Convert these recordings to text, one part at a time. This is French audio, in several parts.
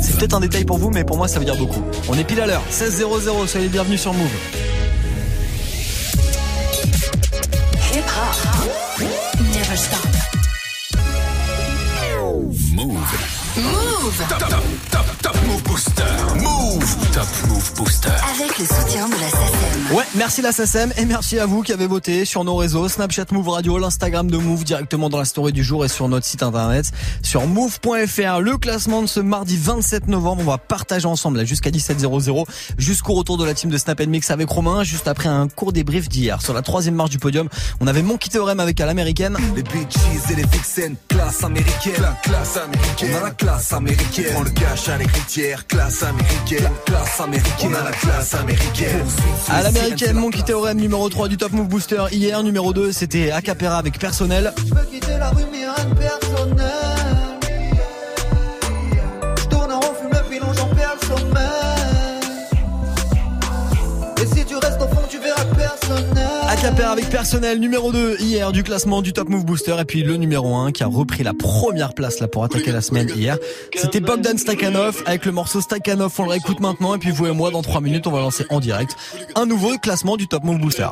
C'est peut-être un détail pour vous, mais pour moi, ça veut dire beaucoup. On est pile à l'heure. 16.00, soyez les bienvenus sur Move. Move. Top, top, top, top Move Booster. Move. Top Move Booster. Avec le soutien de la SACEM. Ouais, merci la SACEM et merci à vous qui avez voté sur nos réseaux Snapchat Move Radio, l'Instagram de Move directement dans la story du jour et sur notre site internet sur move.fr. Le classement de ce mardi 27 novembre, on va partager ensemble là jusqu'à 17h00 jusqu'au retour de la team de Snap Mix avec Romain juste après un court débrief d'hier. Sur la troisième marche du podium, on avait Monkey Theorem avec à l'américaine. Les bitches et les vixens, classe américaine. classe américaine. On a la classe américaine. On le cache à l'écritière, classe américaine. Classe américaine. On a la classe américaine. À l'américaine, Monkey Theorem numéro 3 du Top Move Booster hier, numéro 2 c'était Acapera avec personnel. Je veux quitter la rue mais rien de personnel Acapera avec personnel numéro 2 hier du classement du Top Move Booster et puis le numéro 1 qui a repris la première place là pour attaquer la semaine hier. C'était Bogdan Stakhanov avec le morceau Stakhanov, on le réécoute maintenant et puis vous et moi dans 3 minutes on va lancer en direct un nouveau classement du Top Move Booster.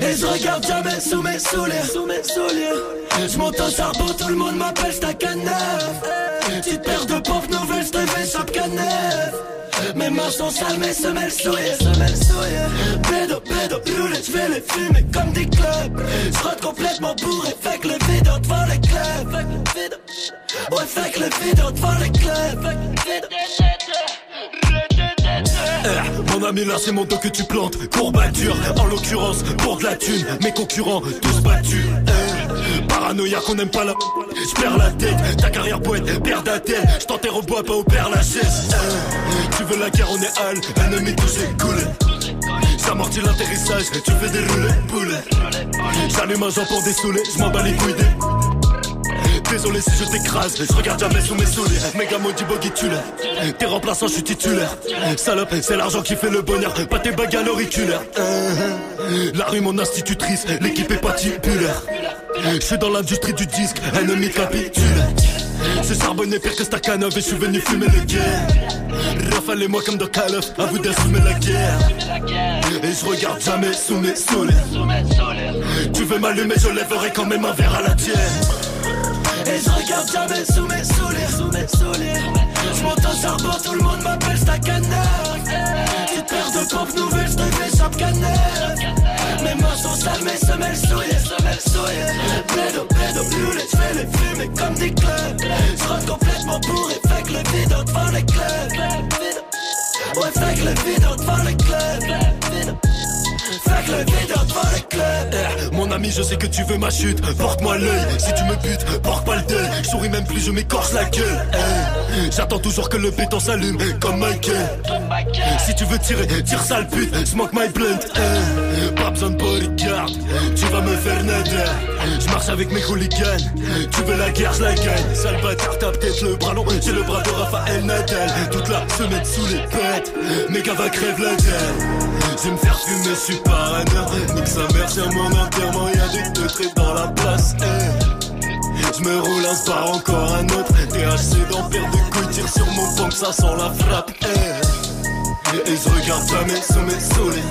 Et je regarde jamais sous mes souliers. Je monte au charbon, tout le monde m'appelle Stakhanov. Petite paire de pauvres nouvelles, je te shop canef. Mes mains sont sales, mes semelles souillées, semelles souillées. Pédo, pédo, je vais les fumer comme des clubs. Je complètement bourré, fait que le vide devant les clubs. Ouais, fait que le vide devant les clubs. Eh, mon ami là c'est mon dos que tu plantes Courbature, en l'occurrence pour de la thune Mes concurrents tous battus Eh, Paranoïa qu'on aime pas la Je perds la tête, ta carrière poète perd la tête. Je t'enterre au bois pas au père lachaise Eh, Tu veux la guerre on est hal, ennemi touché coulé. J'amortis l'atterrissage, tu fais des roulets poulet. J'allume un jambe pour dessouler, je m'en bats les couilles des Désolé si je t'écrase, je regarde jamais sous mes souliers. Méga maudit boggy tu l'as T'es remplaçant, je suis titulaire. Salope, c'est l'argent qui fait le bonheur. Pas tes bagues à l'auriculaire. Euh, La rue mon institutrice, l'équipe est pas titulaire Je suis dans l'industrie du disque, ennemi capitule C'est charbonné pire que Stakhanov et je suis venu fumer le guerre Rafale moi comme dans Call à vous d'assumer la guerre. Et je regarde jamais sous mes souliers Tu veux m'allumer, je lèverai quand même un verre à la tienne. Et je regarde jamais sous mes souliers, sous mes. Je au charbon, tout le monde m'appelle Stakhanov. Petite paire de pompes nouvelles, je fais shop canef. Mes mains sont sales, mes semelles souillées, semelles souillées. Pédo, pédo, roulette, je fais les fumer comme des clubs. Je complètement bourré, fait que le vide devant les clubs. Ouais, fait que le vide devant les clubs. Eh, Mon ami, je sais que tu veux ma chute. Porte-moi l'œil. Si tu me butes, porte pas le deuil. Je souris même plus, je m'écorche la gueule. Eh, J'attends toujours que le béton s'allume comme Michael. Si tu veux tirer, tire sale pute. Smoke my blunt. Eh, Pas besoin de bodyguard. Tu vas me faire nader. Je marche avec mes hooligans. Tu veux la guerre, je la gagne. Sale bâtard, t'as peut-être le bras long. J'ai le bras de Raphaël Nadal. Toute la semaine sous les pètes. Gars va crève la gueule. Je me faire fumer, je suis parano. Nique sa mère, sur mon enterrement. Y'a des teutrés dans la place. eh. Je me roule un spar, encore un autre. THC dans paire de couilles, tire sur mon fond, ça sent la frappe. eh. Et je regarde jamais sous mes souliers.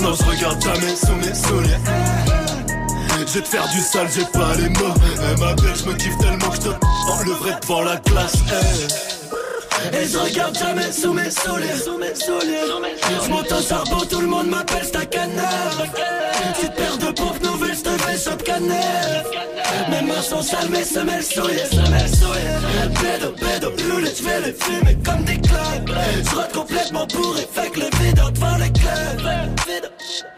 Non, je regarde jamais sous mes souliers. Je vais te faire du sale, j'ai pas les mots. Elle m'appelle, je me kiffe tellement que je te en le vrai devant la classe. eh. Et je regarde jamais sous mes souliers, sous mes souliers. Je monte au charbon, tout le monde m'appelle Stakhanov. Petite paire de pompes nouvelles, je te fais shop. Mes mains sont sales, mes semelles souillées, semelles souillées. Pédo, pédo, vais les fumer comme des clubs. Je complètement bourré, fait que le vide devant les clubs.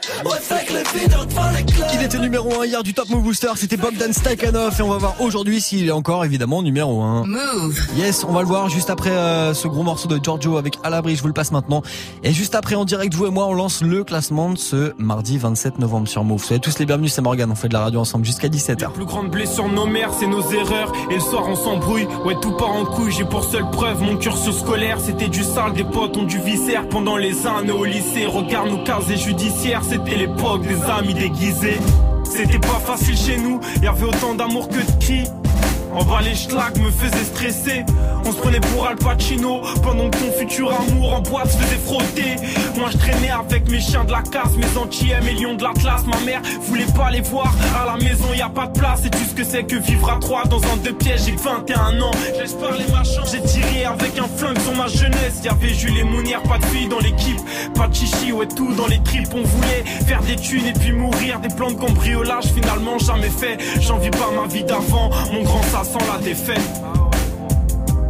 Il était numéro 1 hier du Top Move Booster, c'était Bogdan Stakhanov et on va voir aujourd'hui s'il est encore évidemment numéro 1. Move. Yes, on va le voir juste après euh, ce gros morceau de Giorgio avec À l'abri, je vous le passe maintenant. Et juste après en direct, vous et moi, on lance le classement de ce mardi 27 novembre sur Move. Soyez tous les bienvenus, c'est Morgan, on fait de la radio ensemble jusqu'à 17h. Plus grande blessure nos mères, c'est nos erreurs. Et le soir, on s'embrouille. Ouais, tout part en couille. J'ai pour seule preuve mon cursus scolaire. C'était du sale, des potes ont du viscère pendant les années au lycée. Regarde nos casiers judiciaires, c'était l'époque des amis déguisés. C'était pas facile chez nous, y avait autant d'amour que de cris. En bas les schlags me faisaient stresser. On se prenait pour Al Pacino pendant que ton futur amour en boîte se faisait frotter. Moi je traînais avec mes chiens de la casse, mes anti-M et lions de l'Atlas. Ma mère voulait pas les voir à la maison, y a pas de place. Et tu ce que c'est que vivre à trois dans un deux pièges J'ai 21 ans, laisse parler ma chance. J'ai tiré avec un flingue sur ma jeunesse. Y avait Jules et Mounière, pas de filles dans l'équipe, pas de chichi, ouais tout dans les tripes. On voulait faire des thunes et puis mourir. Des plans de cambriolage, finalement jamais fait. J'en vis pas ma vie d'avant, mon grand ça sent la défaite.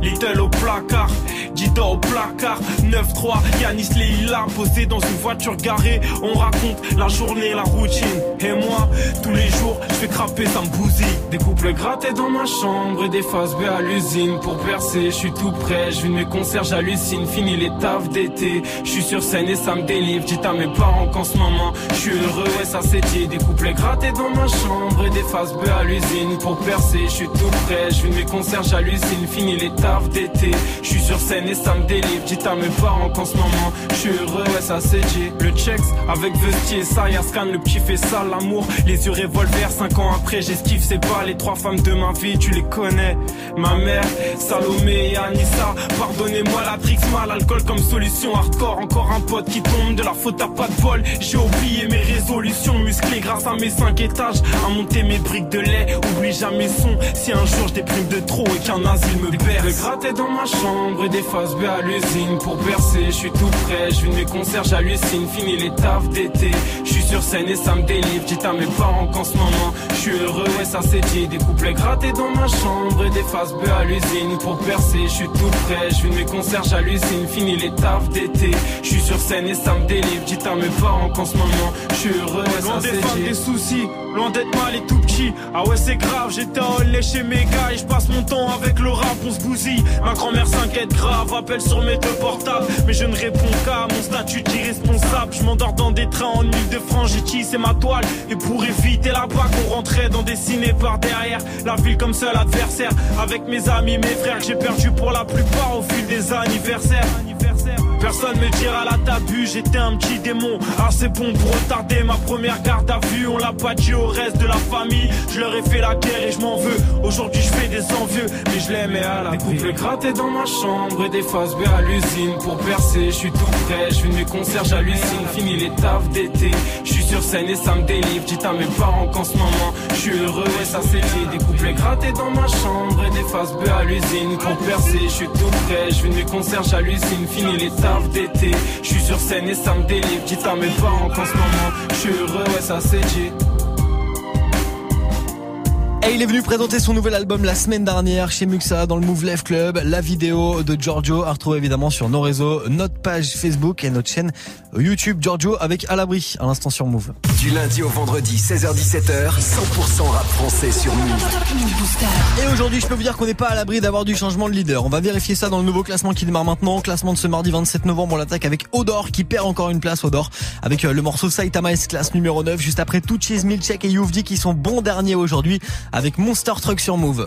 Little au placard, Dida au placard, 9-3, Yanis Leila posé dans une voiture garée. On raconte la journée, la routine. Et moi, tous les jours, je fais craper, ça me bousille. Des couples grattés dans ma chambre et des faces B à l'usine. Pour percer, je suis tout prêt, je vis mes concerts, j'hallucine. Fini les tafs d'été, je suis sur scène et ça me délivre. Dites à mes parents qu'en ce moment, je suis heureux et ça c'est dit. Des couples grattés dans ma chambre et des faces B à l'usine. Pour percer, je suis tout prêt, je vis mes concerts, j'hallucine. Fini les tafs d'été. Je suis sur scène et ça me délivre. Dites à mes parents qu'en ce moment, je suis heureux, ouais, ça c'est dit. Le checks avec vestier, ça, y'a scan, le petit fait ça, l'amour. Les yeux revolver, 5 ans après, j'esquive, c'est pas les trois femmes de ma vie, tu les connais. Ma mère, Salomé et Anissa. Pardonnez-moi la trix mal, alcool comme solution hardcore. Encore un pote qui tombe, de la faute à pas de bol. J'ai oublié mes résolutions musclées grâce à mes 5 étages. À monter mes briques de lait, oublie jamais son. Si un jour je déprime de trop et qu'un asile me perd. Gratter dans ma chambre et des faces B à l'usine pour percer. Je suis tout prêt, je mes concerts, j'hallucine. Fini les tafs d'été. Je suis sur scène et ça me délivre. Dites à mes parents qu'en ce moment, je suis heureux et ça c'est dit. Des couplets grattés dans ma chambre et des faces B à l'usine pour percer. Je suis tout prêt, je mes concerts, j'hallucine. Fini les tafs d'été. Je suis sur scène et ça me délivre. Dites à mes parents qu'en ce moment, je suis heureux et ça c'est dit. des soucis, loin d'être mal et tout petit. Ah ouais, c'est grave, j'étais en lait chez mes gars et je passe mon temps avec le rap, on se Ma grand-mère s'inquiète grave, appelle sur mes deux portables. Mais je ne réponds qu'à mon statut d'irresponsable. Je m'endors dans des trains en île de France, j'ai tissé ma toile. Et pour éviter la bague, on rentrait dans des ciné par derrière. La ville comme seul adversaire. Avec mes amis, mes frères, j'ai perdu pour la plupart au fil des anniversaires. Personne me dira la tabu, j'étais un petit démon. Assez bon pour retarder ma première garde à vue. On l'a pas dit au reste de la famille. Je leur ai fait la guerre et je m'en veux. Aujourd'hui je fais des envieux, mais je l'aimais à la Des couples grattés dans ma chambre et des faces B à l'usine pour percer. Je suis tout prêt, je vis de mes concerts, j'hallucine. Fini les tafs d'été. Je suis sur scène et ça me délivre. Dites à mes parents qu'en ce moment, je suis heureux et ça c'est dit. Des couples grattés dans ma chambre et des faces B à l'usine pour percer. Je suis tout prêt, je vis de mes concerts, j'hallucine. Fini les tafs d'été. Je suis sur scène et ça me délivre. Dites à mes parents qu'en ce moment, je suis heureux et ça c'est dit. Et il est venu présenter son nouvel album la semaine dernière chez Muxa dans le Move Life Club. La vidéo de Giorgio à retrouver évidemment sur nos réseaux, notre page Facebook et notre chaîne YouTube Giorgio avec à l'abri à l'instant sur Move. Du lundi au vendredi, 16h-17h, 100% rap français sur Move. Et aujourd'hui, je peux vous dire qu'on n'est pas à l'abri d'avoir du changement de leader. On va vérifier ça dans le nouveau classement qui démarre maintenant. Classement de ce mardi 27 novembre, on l'attaque avec Odor qui perd encore une place Odor avec euh, le morceau Saitama S classe numéro 9 juste après Tuchis, Milchek et Youvdi qui sont bons derniers aujourd'hui avec Monster Truck sur Move.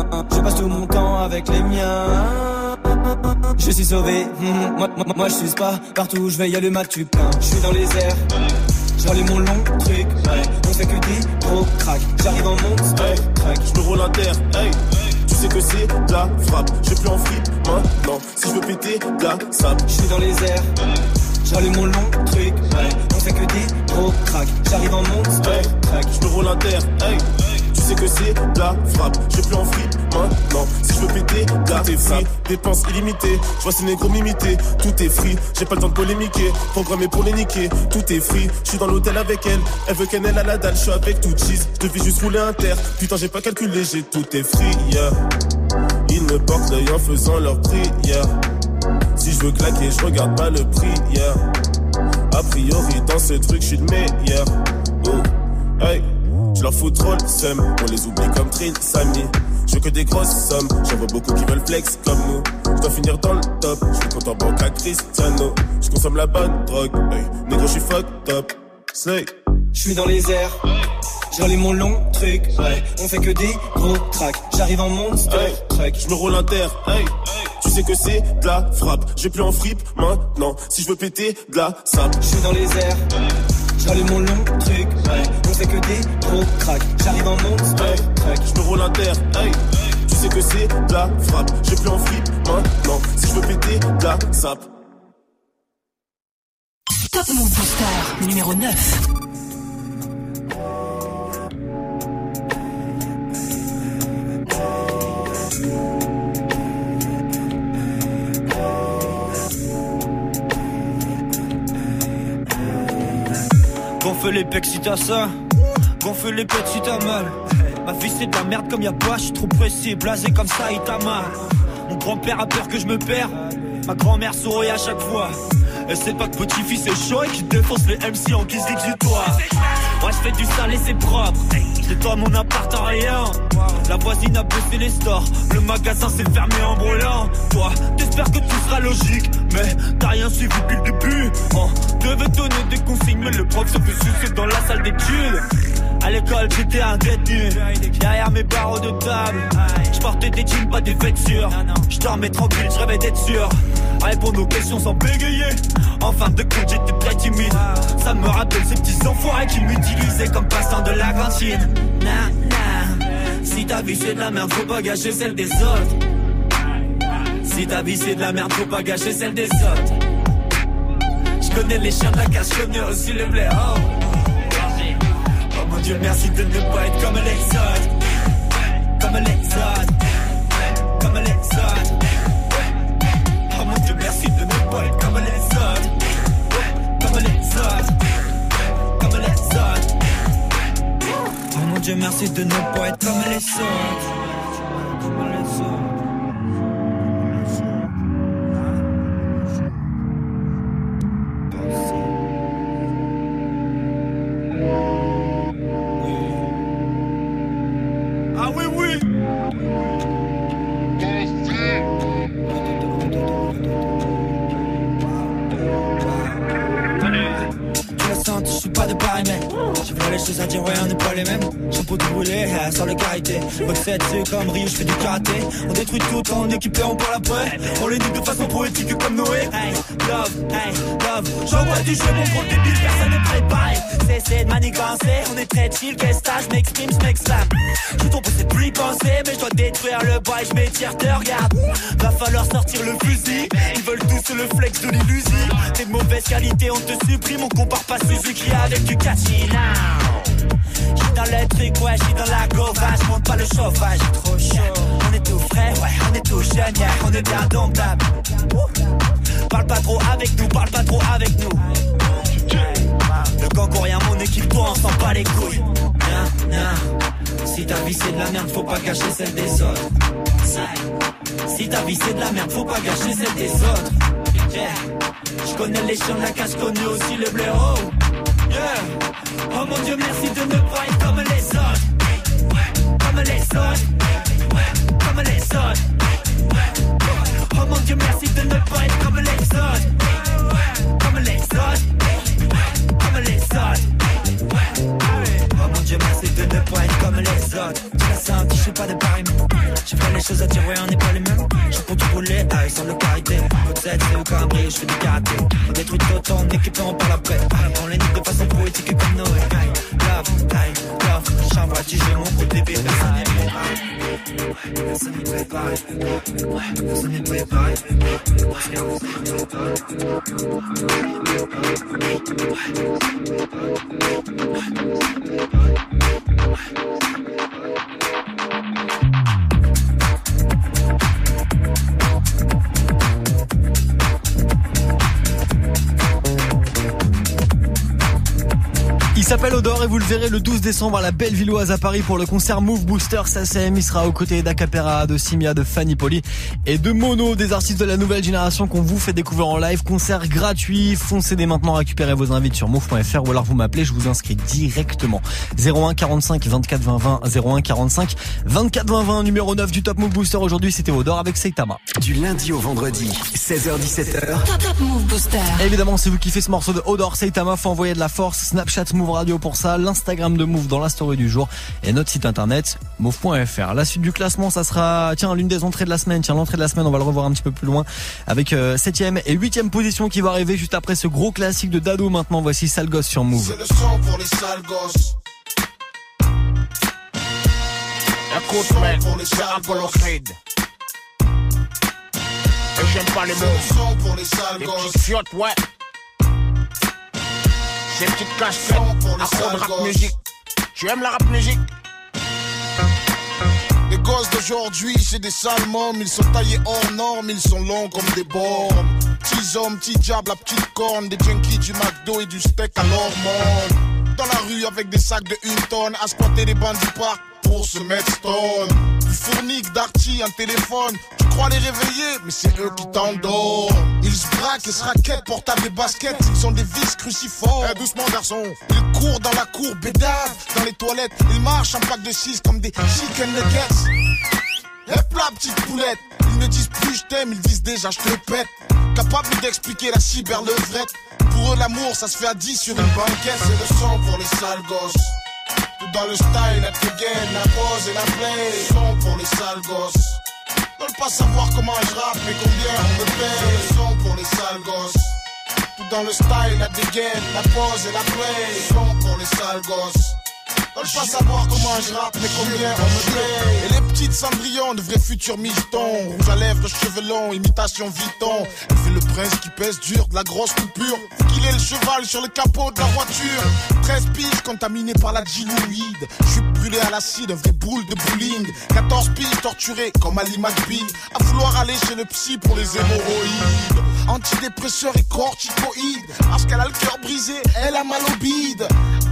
je passe tout mon temps avec les miens. Je suis sauvé, hum, moi, moi, moi je suis pas partout où je vais, y a le mat, tu plein. Je suis dans les airs, j'allume mon long truc. On fait que des gros crack. J'arrive en monster truck. Je me roule à terre, hey. Tu sais que c'est de la frappe. Je plus en free maintenant. Si je veux péter, de la sable. Je suis dans les airs, j'allume mon long truc. On fait que des gros crack. J'arrive en monster truck. Je me roule à terre, hey. Sais que c'est la frappe. Je plus en free maintenant. Si je veux péter, de la free. Dépenses illimitées. Je vois ces négros m'imiter. Tout est free. J'ai pas le temps de polémiquer. Programmé pour les niquer. Tout est free. Je suis dans l'hôtel avec elle. Elle veut qu'elle ait la dalle. Je suis avec tout cheese. Je devais juste rouler un terre. Putain, j'ai pas calculé. J'ai tout est free. Yeah. Ils me portent l'œil en faisant leur prière. Si je veux claquer, je regarde pas le prix. Yeah. A priori, dans ce truc, je suis le meilleur. Oh, hey. Je leur fous trop le seum, on les oublie comme Trill, Samy. Je veux que des grosses sommes, j'en vois beaucoup qui veulent flex comme nous. Je dois finir dans le top, je suis content banque à Cristiano. Je consomme la bonne drogue, hey. négro, je suis fucked up. Slay. Je suis dans les airs. J'allume mon long truc, ouais. On fait que des gros tracks. J'arrive en monster Hey, je me roule un terre, hey. Tu sais que c'est de la frappe. Je vais plus en fripe maintenant. Si je veux péter de la sape. Je suis dans les airs. J'allume mon long truc, ouais. On fait que des gros tracks. J'arrive en monster Hey, truck. je me roule un terre, hey. Tu sais que c'est de la frappe. Je vais plus en fripe maintenant. Si je veux péter de la sape. Top Move Booster numéro 9. Gonfle les pecs si t'as ça, gonfle les pecs si t'as mal. Ma vie c'est de la merde comme y'a pas, je suis trop pressé, blasé comme ça, il t'a mal. Mon grand-père a peur que je me perds, ma grand-mère sourit à chaque fois. Elle sait pas que petit-fils est chaud et qu'il défonce les MC en guise d'exutoire. Moi je fais du sale et c'est propre, c'est toi mon appart en rien. La voisine a baissé les stores, le magasin s'est fermé en brûlant. Toi, t'espères que tout sera logique, mais t'as rien suivi depuis le début. Oh, devais donner des consignes, mais le prof se fait sucer dans la salle d'études. À l'école, j'étais un détenu. Derrière mes barreaux de table, je portais des jeans, pas des vêtures. Je dormais tranquille, je rêvais d'être sûr. Répondre aux questions sans bégayer. En fin de compte, j'étais très timide. Ça me rappelle ces petits enfoirés qui m'utilisaient comme passant de la cantine. Nah. Si ta vie c'est de la merde, faut pas gâcher celle des autres. Si ta vie c'est de la merde, faut pas gâcher celle des autres. Je connais les chiens de la casse, je connais aussi le blé. Dieu, merci de ne pas être comme autres. Comme autres. Comme autres. Oh mon dieu, merci de ne pas être comme autres. Comme autres. Comme autres. Oh mon dieu, merci de ne pas être comme les autres. Sans le carité. Recette, c'est comme Rio, je fais du karaté. On détruit tout en équipé, on parle après. On les nique de façon poétique comme Noé. Hey, love, hey, love. J'envoie du jeu, mon gros débile, personne n'est préparé. Cessez de manigancer, on est très chill, qu'est-ce que je m'exprime, je m'exclame. Je c'est plus penser, mais je dois détruire le bois je m'étire, te regarde. Va falloir sortir le fusil. Ils veulent tous le flex de l'illusion. T'es de mauvaise qualité, on te supprime, on compare pas Suzuki avec du now. J'suis dans le truc, ouais, j'suis dans la gauvache, monte pas le chauffage, trop chaud. On est tout frais, ouais, on est tout jeune, yeah, on est bien domptable. Parle pas trop avec nous, parle pas trop avec nous. Le gang rien, mon équipe, toi, on s'en bat les couilles. Si ta vie c'est de la merde, faut pas gâcher celle des autres. Si ta vie c'est de la merde, faut pas gâcher celle des autres. Je connais les chiens de la casse, connais aussi le blaireau. Yeah. Oh mon dieu, merci de pas être comme les autres. Comme les autres. Comme les autres. Oh mon dieu, merci de ne pas être comme les autres. Comme les autres. Comme les autres. Oh mon dieu, merci de ne pas être comme les autres. Tu l'as senti, je suis pas de pareil. J'ai vraiment les choses à dire, on n'est pas les mêmes. J'ai pour du boulet, sans le carité. Peut-être c'est au je fais du karaté. On détruit tout en par la paix. On les nique de façon poétique comme Noé. Love, time, love, mon coup de bébé. Personne n'y s'appelle Odor et vous le verrez le 12 décembre à la Bellevilloise à Paris pour le concert Move Booster SACM. Il sera aux côtés d'Acapera, de Simia, de Fanny Poli et de Mono, des artistes de la nouvelle génération qu'on vous fait découvrir en live. Concert gratuit. Foncez dès maintenant récupérer vos invites sur move.fr ou alors vous m'appelez, je vous inscris directement. 01 45 24 20 20 01 45 24 20 20 numéro 9 du Top Move Booster aujourd'hui c'était Odor avec Seitama. Du lundi au vendredi, 16h17h. Top Move Booster. Évidemment, si vous kiffez ce morceau de Odor Seitama, faut envoyer de la force. Snapchat Move Radio pour ça, l'Instagram de Move dans la story du jour et notre site internet move.fr. La suite du classement, ça sera tiens l'une des entrées de la semaine. Tiens l'entrée de la semaine, on va le revoir un petit peu plus loin avec 7ème euh, et 8ème position qui va arriver juste après ce gros classique de Dado. Maintenant, voici Sale Gosse sur Move. C'est le sang pour les sales gosses. Écoute, mec, c'est Apollo Creed. Et j'aime pas les mots. C'est le sang pour les sales Les gosses. petites fiottes, ouais. Ces petites les à fond de rap musique. Tu aimes la rap musique? Les gosses d'aujourd'hui, c'est des sales mômes. Ils sont taillés hors normes, ils sont longs comme des bornes. Petits hommes, petits diables, la petite corne. Des junkies du McDo et du steak à l'hormone. Dans la rue avec des sacs de une tonne. À squatter des bancs du parc pour se mettre stone. Fournique, d'arty, un téléphone. Tu crois les réveiller, mais c'est eux qui t'endorment. Ils se braquent et se raquettent, portables des baskets. Ils sont des vis cruciformes. Eh, doucement, garçon. Ils courent dans la cour, bédave. Dans les toilettes, ils marchent en pack de 6 comme des chicken nuggets. Hep là, petite poulette. Ils ne disent plus je t'aime, ils disent déjà je te pète. Capable d'expliquer la cyberlevrette. Pour eux, l'amour, ça se fait à 10 sur une banquette. C'est le sang pour les sales gosses. Dans le style, la dégaine, la pose et la play. Son pour les sales gosses. Veulent pas savoir comment je rappe, mais combien on me paye. Son pour les sales gosses. Tout dans le style, la dégaine, la pose et la play. Son pour les sales gosses. Veulent pas savoir comment je rappe, mais combien on me paye. Et les petites cendrillons, de vrais futurs mistons. Rouge à lèvres, cheveux longs, imitation Vuitton. Elle fait le prince qui pèse dur, de la grosse coupure. Qu'il ait le cheval sur le capot de la voiture. 13 piges contaminées par la diluide. Je suis brûlé à l'acide, un vrai boule de bowling. 14 piges torturées comme Ali McBeal. À vouloir aller chez le psy pour les hémorroïdes. Antidépresseurs et corticoïdes. Parce qu'elle a le cœur brisé, elle a mal au bide.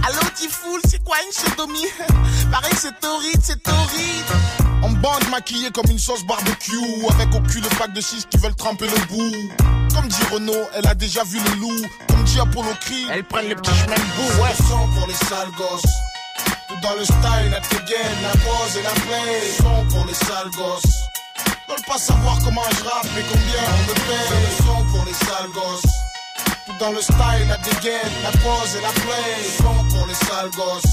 Allô, Tifoul, c'est quoi une sodomie? Pareil, c'est horrible, c'est horrible. En bande maquillée comme une sauce barbecue. Avec au cul le pack de 6 qui veulent tremper le bout. Comme dit Renault, elle a déjà vu le loup. Comme dit Apollo Creed, Elles prennent les petits chemins de bout, ouais. le sang pour les sales gosses. Tout dans le style, la dégaine, la pose et la play. Son pour les sales gosses. Veulent pas savoir comment je rappe, mais combien on me paye. Le son pour les sales gosses. Dans le style, la dégaine, la pose et la play. Son pour les sales gosses.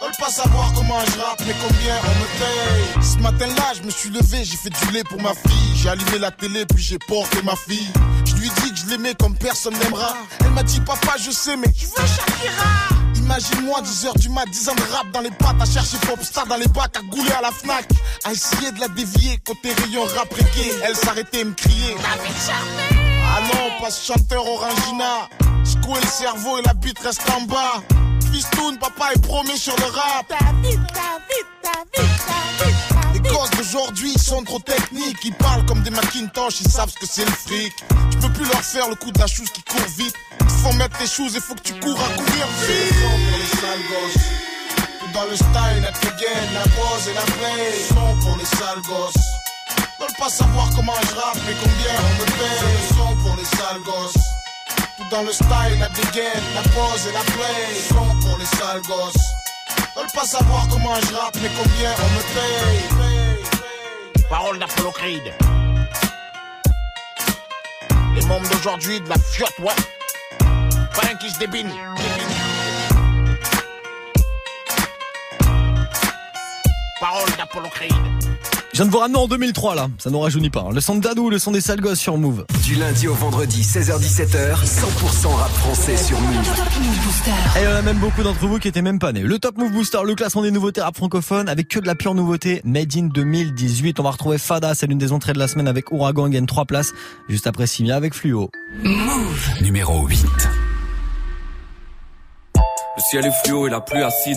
Veulent pas savoir comment je rappe, mais combien on me paye. Ce matin-là, je me suis levé, j'ai fait du lait pour ma fille. J'ai allumé la télé, puis j'ai porté ma fille. Je lui ai dit que je l'aimais comme personne n'aimera. Elle m'a dit, papa, je sais, mais je veux Shakira? Imagine-moi 10h du mat, 10 ans de rap dans les pattes, à chercher Popstar dans les bacs, à gouler à la Fnac, à essayer de la dévier côté rayon rap reggae. Elle s'arrêtait et me criait. Ah non, pas ce chanteur Orangina. Secouer le cerveau et la bite reste en bas. Fistoun, papa est promis sur le rap. Les gosses d'aujourd'hui ils sont trop techniques. Ils parlent comme des Macintosh, ils savent ce que c'est le fric. Tu peux plus leur faire le coup de la chose qui court vite. Il faut mettre tes choses et faut que tu cours à courir vite. pour les sales gosses. Tout dans le style, la la pose et la play. Son pour les sales gosses. Veulent pas savoir comment je rappe, mais combien on me paye. C'est le son pour les sales gosses. Tout dans le style, la dégaine, la pose et la play. Son pour les sales gosses. Veulent pas savoir comment je rappe, mais combien on me paye. Parole d'Apollo Creed. Les membres d'aujourd'hui de la fiotte, ouais. Pas un qui se débine. Parole d'Apollo Creed. Je viens de vous ramener en 2003 là, ça nous rajeunit pas. hein. Le son de Dadou, le son des sales gosses sur Move. Du lundi au vendredi, 16h17h, 100% rap français sur Move. Et il y en a même beaucoup d'entre vous qui étaient même pas nés. Le Top Move Booster, le classement des nouveautés rap francophones avec que de la pure nouveauté Made in 2018. On va retrouver Fada, c'est l'une des entrées de la semaine avec Ouragan, gagne 3 places. Juste après Simia avec Fluo. Move. Numéro 8. Le ciel est fluo et la pluie acide.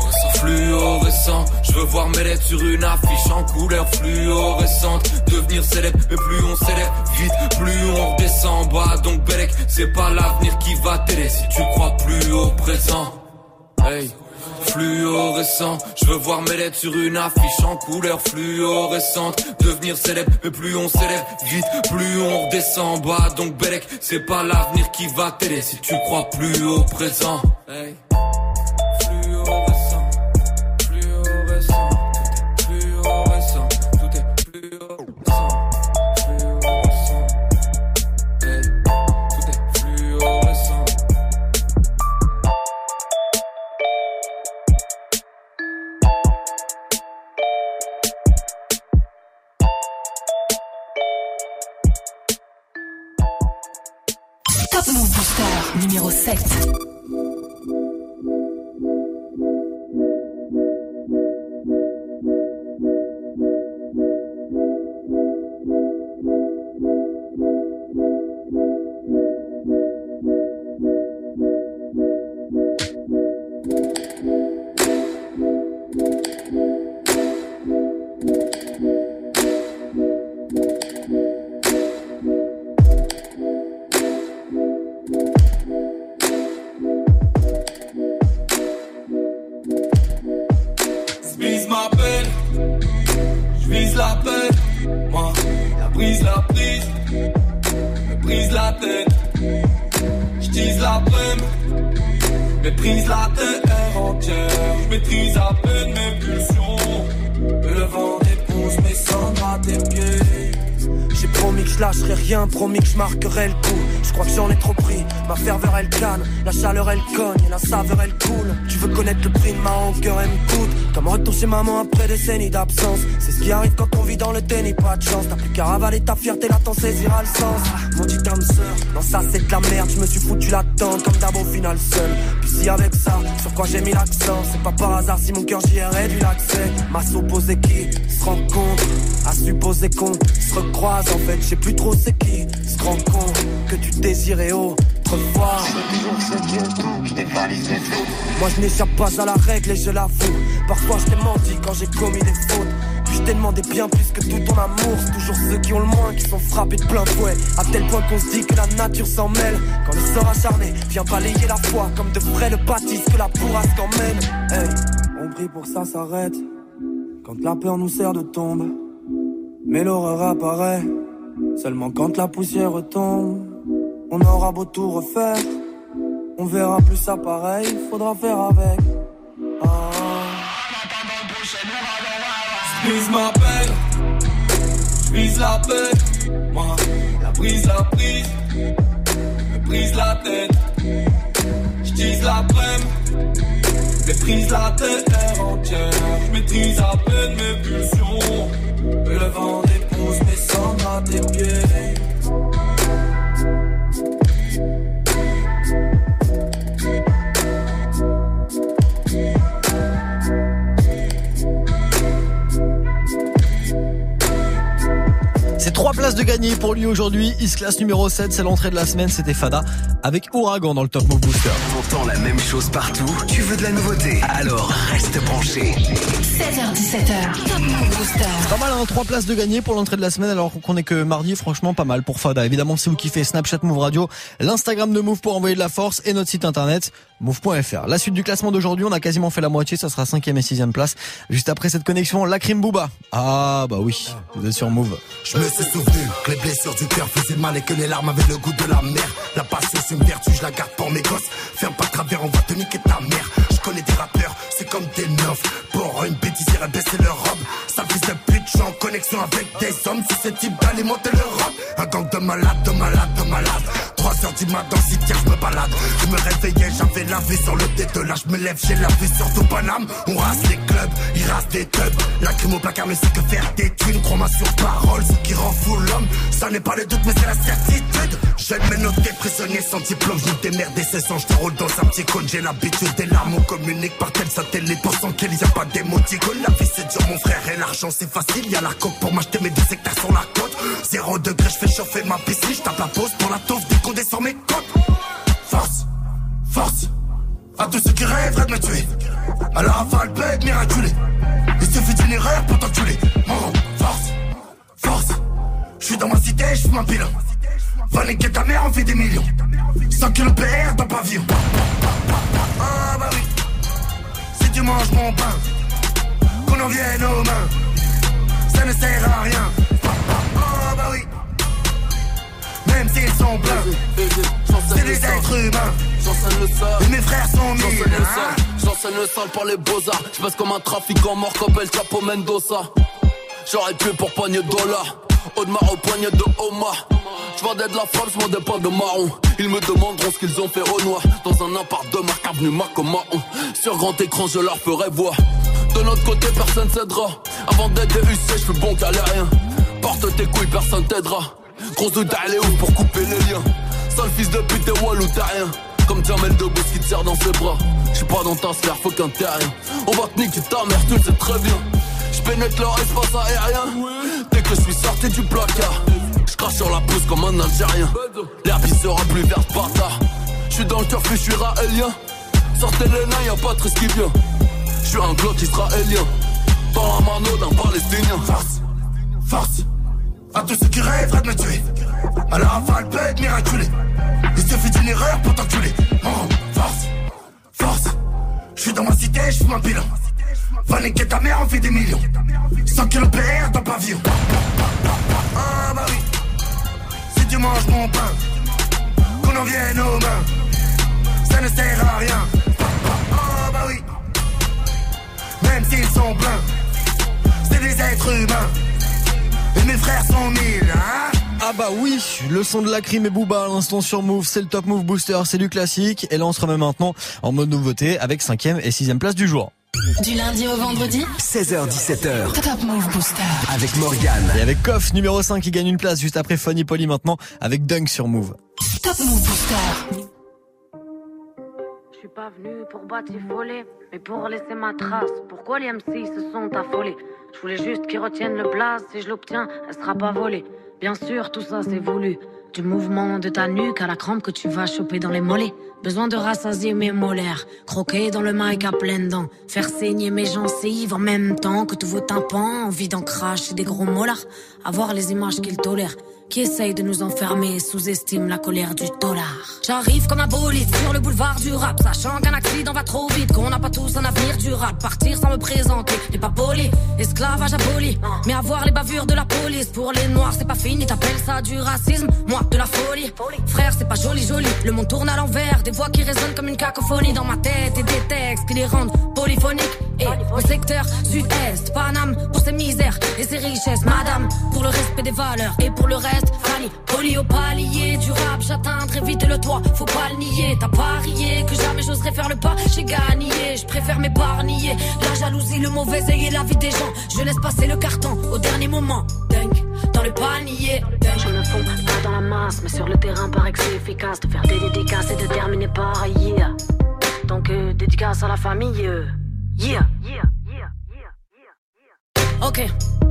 Fluorescent, je veux voir mes lettres sur une affiche en couleur fluorescente. Devenir célèbre, mais plus on célèbre vite, plus on redescend en bas. Donc Belek, c'est pas l'avenir qui va t'aider si tu crois plus au présent. Hey. Fluorescent, je veux voir mes lettres sur une affiche en couleur fluorescente. Devenir célèbre, mais plus on célèbre vite, plus on redescend en bas. Donc Belek, c'est pas l'avenir qui va t'aider si tu crois plus au présent. Hey. Move Booster numéro 7. Méprise la terre entière. J'maîtrise à peine mes pulsions. Le vent dépose mes cendres à tes pieds. J'ai promis que je lâcherai rien, promis que je marquerai le coup. Je crois que j'en ai trop pris. Ma ferveur elle canne, la chaleur elle cogne, la saveur elle coule. Veux connaître le prix de ma rancœur, elle me coûte. Comme retour chez maman après des décennies d'absence. C'est ce qui arrive quand on vit dans le déni, pas de chance. T'as plus qu'à ravaler ta fierté, là t'en saisira le sens. Mon dit âme sœur, non ça c'est de la merde. Je me suis foutu la tente comme d'abord au final seul. Puis si avec ça, sur quoi j'ai mis l'accent, c'est pas par hasard si mon cœur j'y ai réduit l'accès. Ma supposé qui se rencontre, à supposer qu'on se recroise en fait, je sais plus trop c'est qui se rend compte que tu désirais Moi je n'échappe pas à la règle et je l'avoue. Parfois je t'ai menti quand j'ai commis des fautes. Puis je t'ai demandé bien plus que tout ton amour. Toujours ceux qui ont le moins qui sont frappés de plein fouet. À tel point qu'on se dit que la nature s'en mêle. Quand le sort acharné vient balayer la foi comme de frais le baptiste que la bourrasque emmène. On prie pour ça s'arrête. Quand la peur nous sert de tombe. Mais l'horreur apparaît seulement quand la poussière tombe. On aura beau tout refaire, on verra plus ça pareil, faudra faire avec. Ah. J'vise ma peine, j'vise la paix. Moi, la brise, la prise, me brise la tête. J'tise la prime, méprise la terre entière. J'maîtrise à peine mes pulsions. Le vent dépose mes cendres à tes pieds. you Trois places de gagner pour lui aujourd'hui. Il se classe numéro 7, c'est l'entrée de la semaine, c'était Fada avec Ouragan dans le Top Move Booster. entend la même chose partout, tu veux de la nouveauté, alors reste branché. 16h17h, Top Move Booster. Pas mal, hein, trois places de gagner pour l'entrée de la semaine alors qu'on est que mardi, franchement pas mal pour Fada. Évidemment, si vous kiffez Snapchat Move Radio, l'Instagram de Move pour envoyer de la force et notre site internet move.fr. La suite du classement d'aujourd'hui, on a quasiment fait la moitié, ça sera cinquième et sixième place. Juste après cette connexion, la crime Booba. Ah bah oui, vous êtes sur Move. Je me suis souvenu que les blessures du cœur faisaient mal et que les larmes avaient le goût de la mer. La passion c'est une vertu, je la garde pour mes gosses. Ferme pas travers, on va te niquer ta mère. Connais des rappeurs, c'est comme des neufs. Pour une bêtise, à baisser leur robe. Ça fils de pute, je suis en connexion avec des hommes susceptibles d'aller monter leur robe. Un gang de malades, de malades, de malades. 3 heures du matin, si tiens, je me balade. Je me réveillais, j'avais la vue sur le de là, je me lève, j'ai la vue sur tout Paname. On rase les clubs, ils rasent des tubs. La crime au placard, mais c'est que faire des thunes. Crois-moi sur parole, ce qui rend fou l'homme. Ça n'est pas le doute, mais c'est la certitude. Jeune mais noté, prisonnier sans diplôme. Je démerde c'est sans je te roule dans un petit cône. J'ai l'habitude des larmes, communique par tel satellite. Pour sans qu'il y a pas d'émoticône. La vie c'est dur, mon frère, et l'argent c'est facile. Y a la coque pour m'acheter mes deux hectares sur la côte. Zéro degré, je fais chauffer ma piscine. Je tape la pause pour la taufe dès qu'on mes côtes. Force, force. À tous ceux qui rêveraient de me tuer. À la rafale, bête miraculée. Il suffit d'une erreur pour t'enculer. Mon force, force. Je suis dans ma cité, je fume un bilan. Va niquer ta mère, on fait des millions. 100 kilos PR dans pavillon. Ah bah oui. Tu manges mon pain, qu'on en vienne aux mains. Ça ne sert à rien. Ah bah oui. Même s'ils sont pleins, c'est des êtres humains. J'enseigne le sale. Et mes frères sont mille. J'enseigne le sale. J'enseigne le sale par les beaux-arts. J'passe comme un trafiquant mort comme El Chapo Mendoza. J'aurais tué pour poignée de dollars. Audemars au poignet de Omar. J'vendais de la France, je vendais pas de marron. Ils me demanderont ce qu'ils ont fait au noir. Dans un appart de marque avenue Marco Mahon. Sur grand écran, je leur ferai voir. De notre côté, personne s'aidera. Avant d'être UC, je suis bon rien. Porte tes couilles, personne t'aidera. Grosse doute d'aller où pour couper les liens. Sale fils de pute et wallou, t'as rien. Comme Jamel Debbouze qui te serre dans ses bras. J'suis pas dans ta sphère, faut qu'un terrien. On va te niquer ta mère, tu le sais très bien. J'pénètre leur espace aérien. Dès que je suis sorti du placard, j'crache sur la pousse comme un Algérien. L'herbe sera plus verte, bâtard. J'suis dans le turf et j'suis raélien. Sortez les nains, y'a pas de risque qui vient. J'suis un glock israélien. Dans la mano d'un palestinien. Force, force. À tous ceux qui rêveraient de me tuer. À la rafale, bête miraculée. Il suffit d'une erreur pour t'enculer. Mon force, force. Je suis dans ma cité, je fume un bilan. Va niquer ta mère, on fait des millions. 100 kilos PR dans pavillon. Ah bah oui. Si tu manges mon pain, qu'on en vienne aux mains. Ça ne sert à rien. Ah bah oui. Même s'ils sont pleins, c'est des êtres humains. Et mes frères sont mille, hein Ah bah oui, le son de la crime et Booba à l'instant sur Move, c'est le Top Move Booster, c'est du classique. Et là on se remet maintenant en mode nouveauté avec 5 et 6 place du jour. Du lundi au vendredi 16h17h. Top Move Booster. Avec Morgan. Et avec Koff numéro 5 qui gagne une place juste après Funny Polly maintenant avec Dunk sur Move. Top Move Booster. Je suis pas venu pour batifoler, mais pour laisser ma trace. Pourquoi les MC se sont affolés? Je voulais juste qu'ils retiennent le blaze. Si je l'obtiens, elle sera pas volée. Bien sûr, tout ça c'est voulu. Du mouvement de ta nuque à la crampe que tu vas choper dans les mollets. Besoin de rassasier mes molaires. Croquer dans le mic à pleines dents. Faire saigner mes gencives en même temps que tous vos tympans. Envie d'en cracher des gros molars. Avoir les images qu'ils tolèrent. Qui essayent de nous enfermer sous-estiment la colère du dollar. J'arrive comme un bolide sur le boulevard du rap. Sachant qu'un accident va trop vite. Qu'on n'a pas tous un avenir durable. Partir sans me présenter n'est pas poli. Esclavage aboli. Mais avoir les bavures de la police. Pour les noirs, c'est pas fini. T'appelles ça du racisme. Moi, de la folie. Frère, c'est pas joli, joli. Le monde tourne à l'envers. Des voix qui résonnent comme une cacophonie dans ma tête. Et des textes qui les rendent polyphoniques. Et au secteur sud-est, Paname pour ses misères et ses richesses. Madame, pour le respect des valeurs. Et pour le reste, Fanny, poli au palier du rap. J'atteindrai vite le toit. Faut pas le nier. T'as parié que jamais j'oserais faire le pas. J'ai gagné. Je préfère m'épargner. La jalousie, le mauvais œil la vie des gens. Je laisse passer le carton au dernier moment. Dunk, dans le panier. Je me fonds pas dans la masse, mais sur le terrain, paraît que c'est efficace de faire des dédicaces et de terminer par yeah. Donc, euh, dédicace à la famille. euh, yeah. Ok.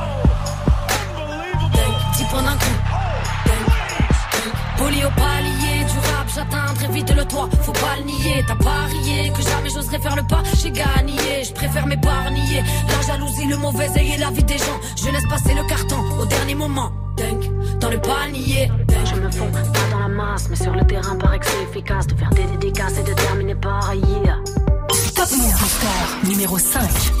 10 points d'un coup. Poli au palier du rap, j'atteins très vite le toit, faut pas le nier. T'as parié que jamais j'oserais faire le pas, j'ai gagné. Je préfère m'épargner la jalousie, le mauvais œil et la vie des gens. Je laisse passer le carton au dernier moment. Dunk, dans le panier. Je me fonds pas dans la masse, mais sur le terrain paraît que c'est efficace de faire des dédicaces et de terminer par yeah. Top Move Booster numéro 5.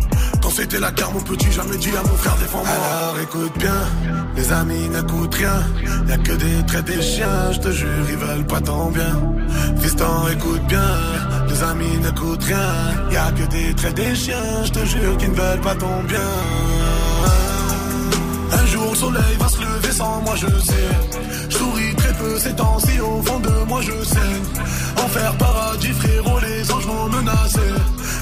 C'était la guerre, mon petit, jamais dit à mon frère défends-moi. Alors écoute bien, les amis n'écoutent rien. Y'a que des traits des chiens, je te jure, ils veulent pas ton bien. Fiston, écoute bien, les amis n'écoutent rien. Y'a que des traits des chiens, je te jure, qu'ils ne veulent pas ton bien. Un jour le soleil va se lever sans moi je sais Je souris très peu ces temps-ci au fond de moi je saigne Enfer, paradis, frérot, les anges vont menacer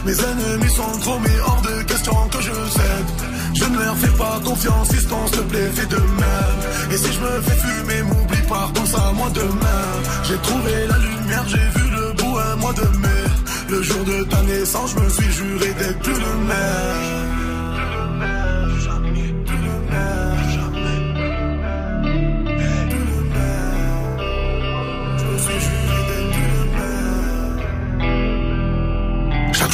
Mes ennemis sont trop mais hors de question que je cède. Je ne leur fais pas confiance, fiston, s'il te plaît, fais de même. Et si je me fais fumer, m'oublie pas, pense à moi demain. J'ai trouvé la lumière, j'ai vu le bout un mois de mai. Le jour de ta naissance, je me suis juré d'être plus le même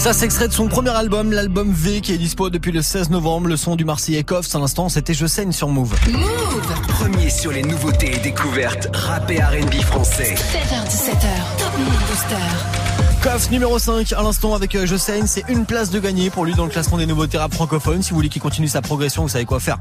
Ça s'extrait de son premier album, l'album V, qui est dispo depuis le 16 novembre. Le son du Marseillais Coffs, à l'instant, c'était Je saigne sur Move. Move Premier sur les nouveautés et découvertes rap et R&B français. 7h17h, Top Move Booster. Koff numéro 5 à l'instant avec euh, Josein, c'est une place de gagner pour lui dans le classement des nouveaux rap francophones. Si vous voulez qu'il continue sa progression, vous savez quoi faire.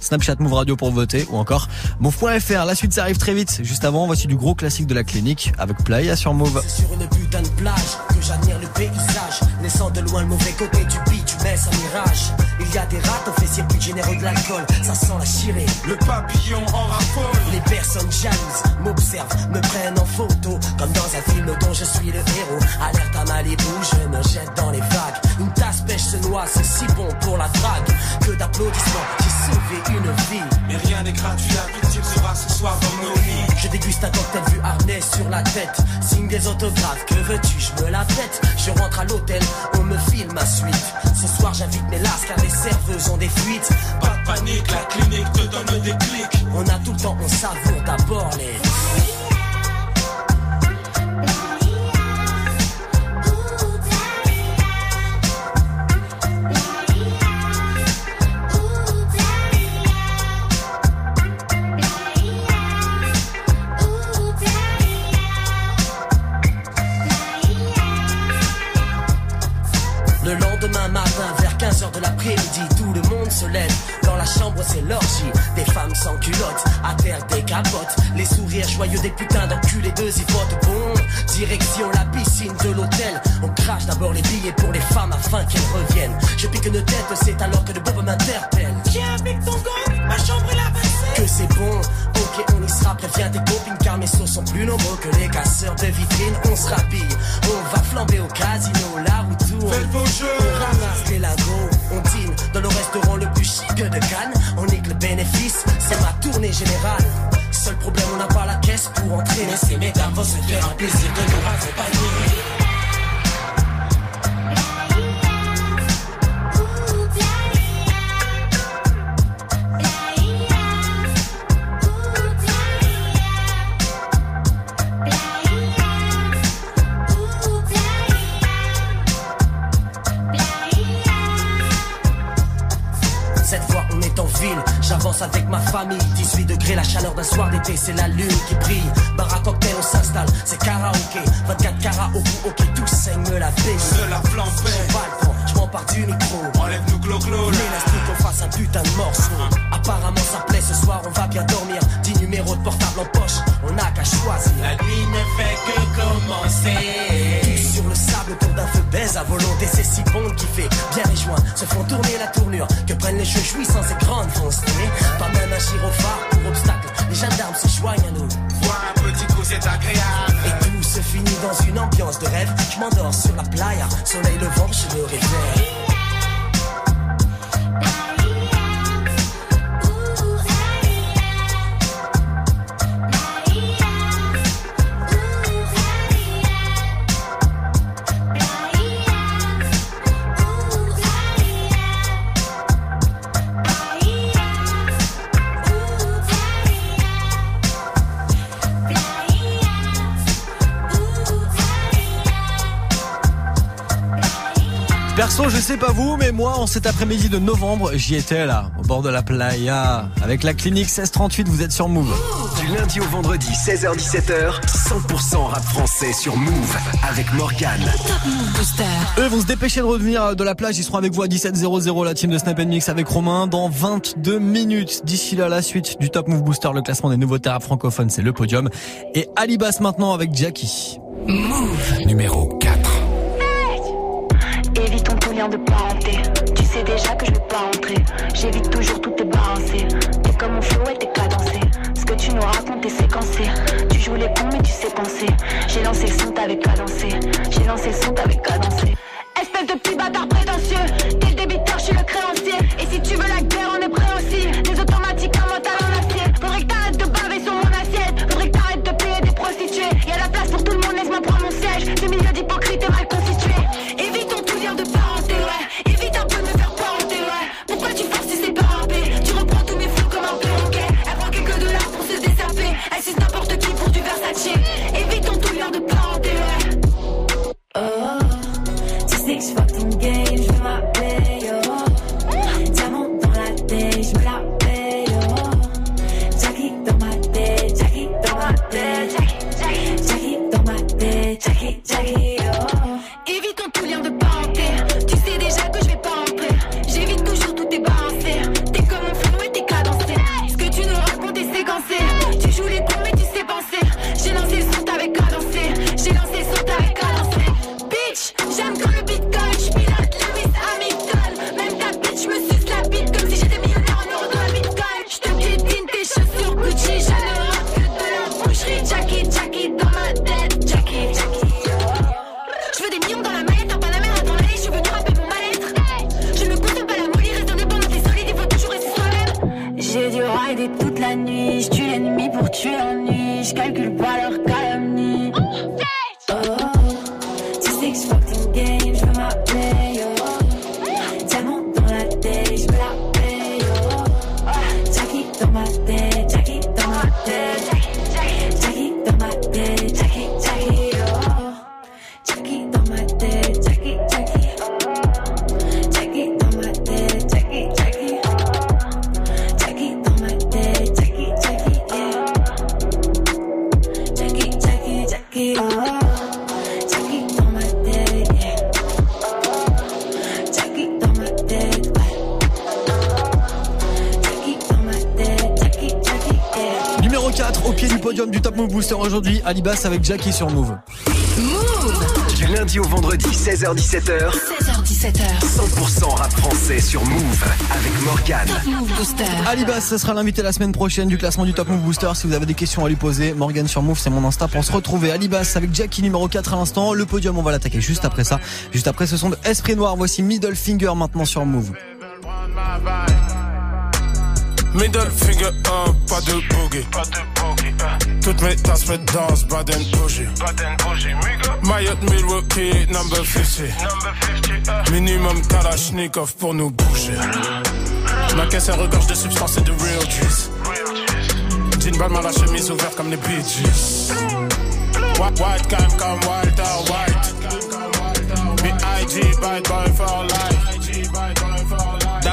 Snapchat Move Radio pour voter ou encore Move.fr. La suite ça arrive très vite. Juste avant, voici du gros classique de la clinique avec Playa sur Move. C'est sur une putain de plage que j'admire le paysage, laissant de loin le mauvais côté du bitume, un mirage. Il y a des rats au fessier plus généreux de l'alcool, ça sent la chirée. Le papillon en raffole. Les personnes jalouses m'observent, me prennent en photo, comme dans un film dont je suis le héros. Alerte à Malibu, je me jette dans les vagues. Une pêche se noie, c'est si bon pour la drague. Que d'applaudissements, j'ai sauvé une vie. Mais rien n'est gratuit, la victime sera ce soir dans nos lits. Je déguste un cocktail vu harnais sur la tête. Signe des autographes, que veux-tu, je me la pète. Je rentre à l'hôtel, on me filme ma suite. Ce soir j'invite mes lasses car les serveuses ont des fuites. Pas de panique, la clinique te donne des clics. On a tout le temps, on savoure d'abord les. De l'après-midi, tout le monde se lève. La chambre, c'est l'orgie. Des femmes sans culottes, à terre des capotes. Les sourires joyeux des putains d'enculés de zipotes. Bon, direction la piscine de l'hôtel. On crache d'abord les billets pour les femmes afin qu'elles reviennent. Je pique une tête, c'est alors que le bob m'interpelle. Viens avec ton gang, ma chambre est la Que c'est bon, ok, on y sera. Préviens tes copines car mes sauts sont plus nombreux que les casseurs de vitrines. On se rhabille, on va flamber au casino, la roue tourne. Faites vos jeux. On ramasse les lagos, on dîne dans le restaurant le chic de Cannes. On nique le bénéfice, c'est ma tournée générale. Seul problème, on n'a pas la caisse pour entrer. Ces mesdames vont se faire un plaisir de nous accompagner. Avec ma famille. 18 degrés, la chaleur d'un soir d'été, c'est la lune qui brille. Bar à cocktail, on s'installe, c'est karaoké. 24 carats au bout, ok, tout saigne la baie De la flambée. Je pas le temps, je m'empare du micro. Enlève-nous clo-clo. L'élastique, on fasse un putain de morceau. Apparemment ça plaît, ce soir on va bien dormir. 10 numéros de portable en poche, on n'a qu'à choisir. La nuit ne fait que commencer. Sur le sable autour d'un feu baise à volonté. C'est si bon qui fait bien les joints Se font tourner la tournure. Que prennent les jeux jouissants ces grandes tenir. Pas même un gyrophare pour obstacle. Les gendarmes se joignent à nous. Voir un petit coup, c'est agréable. Et tout se finit dans une ambiance de rêve. Je m'endors sur la playa. Soleil levant, je me réveille Perso, je sais pas vous, mais moi, en cet après-midi de novembre, j'y étais là, au bord de la playa, avec la clinique 1638, vous êtes sur Move. Du lundi au vendredi, 16h-17h, 100% rap français sur Move avec Morgane. Eux vont se dépêcher de revenir de la plage, ils seront avec vous à 17h00, la team de Snap Mix avec Romain, dans 22 minutes. D'ici là, la suite du Top Move Booster, le classement des nouveaux rap francophones, c'est le podium. Et Alibas maintenant avec Jackie. Move numéro 4. Tu sais déjà que je veux pas entrer. J'évite toujours tout tes balancé. T'es comme mon flow et t'es cadencé. Ce que tu nous racontes est séquencé. Tu joues les cons mais tu sais penser. J'ai lancé le son, t'avais cadencé. J'ai lancé le son, t'avais cadencé. Espèce de petit bâtard prétentieux. Aujourd'hui. Alibas avec Jackie sur Move. Du lundi au vendredi, 16h17h. 16h17h. 100% rap français sur Move avec Morgan. Top Move Booster. Alibas, ce sera l'invité la semaine prochaine du classement du Top Move Booster. Si vous avez des questions à lui poser, Morgan sur Move, c'est mon Insta pour se retrouver. Alibas avec Jackie numéro 4 à l'instant. Le podium, on va l'attaquer juste après ça. Juste après ce son de Esprit Noir. Voici Middle Finger maintenant sur Move. Middle finger up, pas de boogie. Pas de boogie. Toutes mes tasses me dansent, Baden bougie. Baden bougie, Mayotte Milwaukee, number 50. Number 50. Minimum Kalashnikov pour nous bouger. Ma caisse elle regorge de substances et de real juice. Jean balle la chemise ouverte comme les Bee Gees. White, white can come Walter White. B.I.G. bye boy for life.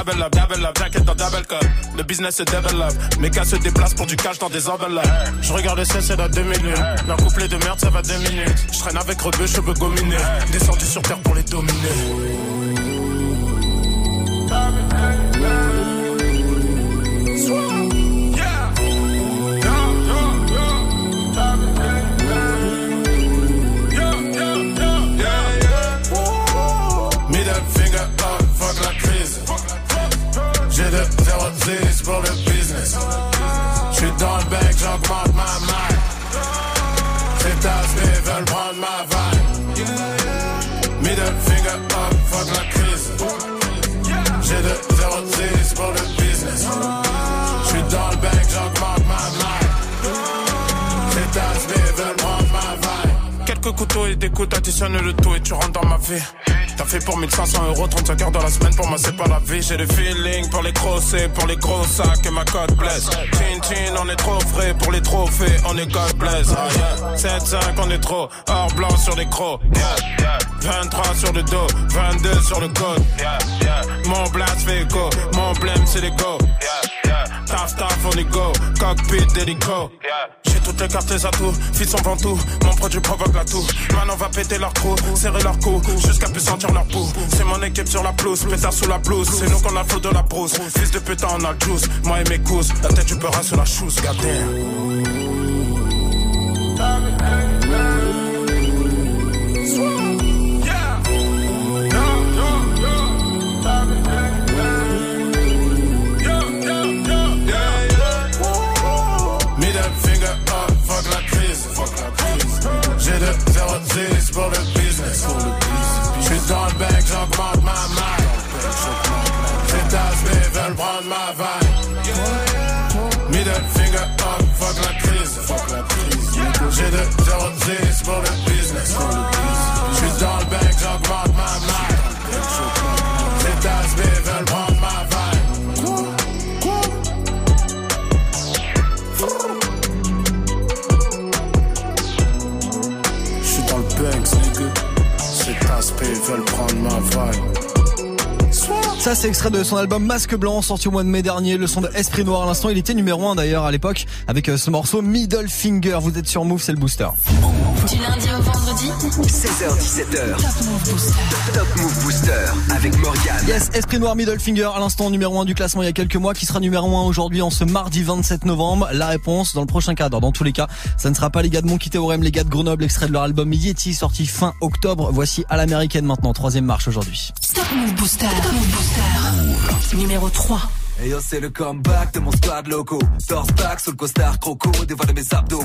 Double up, double up, jacket dans double cup. Le business se développe. Mes gars se déplacent pour du cash dans des enveloppes. Je regarde le c'est dans deux minutes. Leur couplet de merde, ça va deux minutes. Je traîne avec rebeu, cheveux gominés. Descendu sur terre pour les dominer. Pour le business. J'suis dans le bec, j'augmente ma maille. Ces tasses veulent prendre ma vibe. Quelques couteaux et des coups, additionne le tout et tu rentres dans ma vie. T'as fait pour 1500 euros, 35 heures dans la semaine, pour moi c'est pas la vie. J'ai le feeling pour les grosses pour les gros sacs et ma cote blesse. Chin chin, on est trop frais pour les trophées, on est God bless. Ah, yeah. 7-5, on est trop or blanc sur les crocs. Yeah, yeah. 23 sur le dos, 22 sur le code. Yeah. Mon blast fait écho, mon blême c'est les go. Taf taf on est go, cockpit d'hélico. Toutes les cartes, les atouts, fils on vend tout. Mon produit provoque la toux. Maintenant va péter leur trou, serrer leur cou, jusqu'à plus sentir leur pouls. C'est mon équipe sur la pelouse, pétard sous la blouse. C'est nous qu'on a le de la brousse. Fils de putain, on a le juice. Moi et mes cousses, la tête du beurre sur la chousse, goddamn. J'ai de 0 pour le business. J'suis dans le bec, j'augmente ma maille. Tasses veulent prendre ma vibe. Middle finger up, fuck la crise. J'ai de 0 pour le business. J'suis dans le bec, j'augmente ma maille. Ça, c'est extrait de son album Masque Blanc, sorti au mois de mai dernier. Le son de Esprit Noir l'instant. Il était numéro 1 d'ailleurs à l'époque avec euh, ce morceau Middle Finger. Vous êtes sur Move, c'est le booster. Du lundi au vendredi. 16h17h. Top Move Booster avec Morgan. Yes, Esprit Noir Middle Finger à l'instant numéro 1 du classement il y a quelques mois qui sera numéro 1 aujourd'hui en ce mardi 27 novembre. La réponse dans le prochain cadre. Dans tous les cas, ça ne sera pas les gars de Monkey Théorème, les gars de Grenoble, extrait de leur album Yeti sorti fin octobre. Voici à l'américaine maintenant, troisième marche aujourd'hui. Top Move Booster. Top Move Booster. Numéro 3. Et yo c'est le comeback de mon squad loco. Torse back sur le costard croco Dévoile mes abdos.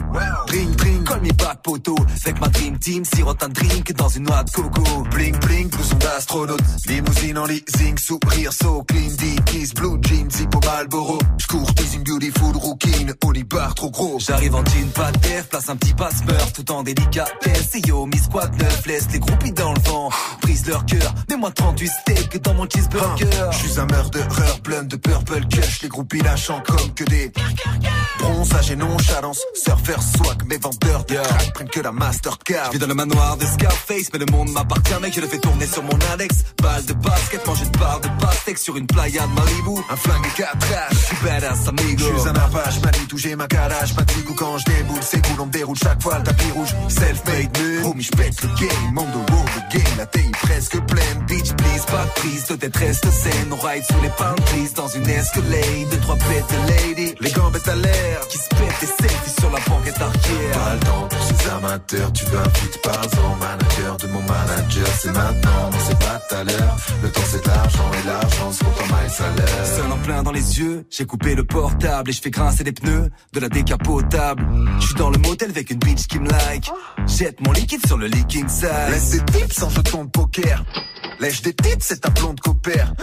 Bring bring call me back poteau. Avec ma dream team sirote un drink dans une noix de coco. Bling bling blouson d'astronaute Limousine en leasing sourire so clean. Dickies blue jeans hippo Malboro J'cours une beautiful rouquine Olibar trop gros. J'arrive en jean pas de Place un petit passe-meurtre tout en délicatesse. Et yo mi squad neuf Laisse les groupies dans le vent. Prise leur cœur Mets-moi 38 steaks dans mon cheeseburger. Je suis un murderer plein de purple cush Les groupies lâchant comme que des Bronzage et nonchalance Surfer swag mes vendeurs de crack Prennent que la Mastercard. Je dans le manoir de Scarface Mais le monde m'appartient mec Je le fais tourner sur mon index Balle de basket Manger de barre de pastèque Sur une playa de Malibu. Un flingue et quatre Je suis badass amigo. Je suis un apache Manitou j'ai ma calage. Pas de ou quand je déboule C'est cool on me déroule chaque fois le tapis rouge. Self-made man Homie j'pète le game. Monde de road game. La taille presque pleine. Bitch please pas prise de détresse de scène. On ride sous les palm trees dans une escalade. Deux, trois de lady, les gambettes à l'air. Qui se pètent des selfies sur la banquette arrière. Pas le temps pour ces amateurs, tu veux un feat par an Manager de mon manager, c'est maintenant, non c'est pas tout à l'heure Le temps c'est de l'argent et l'argent se compte en miles à Seul en plein dans les yeux, j'ai coupé le portable et je fais grincer les pneus de la décapotable. Je suis dans le motel avec une bitch qui me like. Jette mon liquide sur le leaking side. Laisse des tips en jeton de poker Lèche des tips, c'est ta blonde copère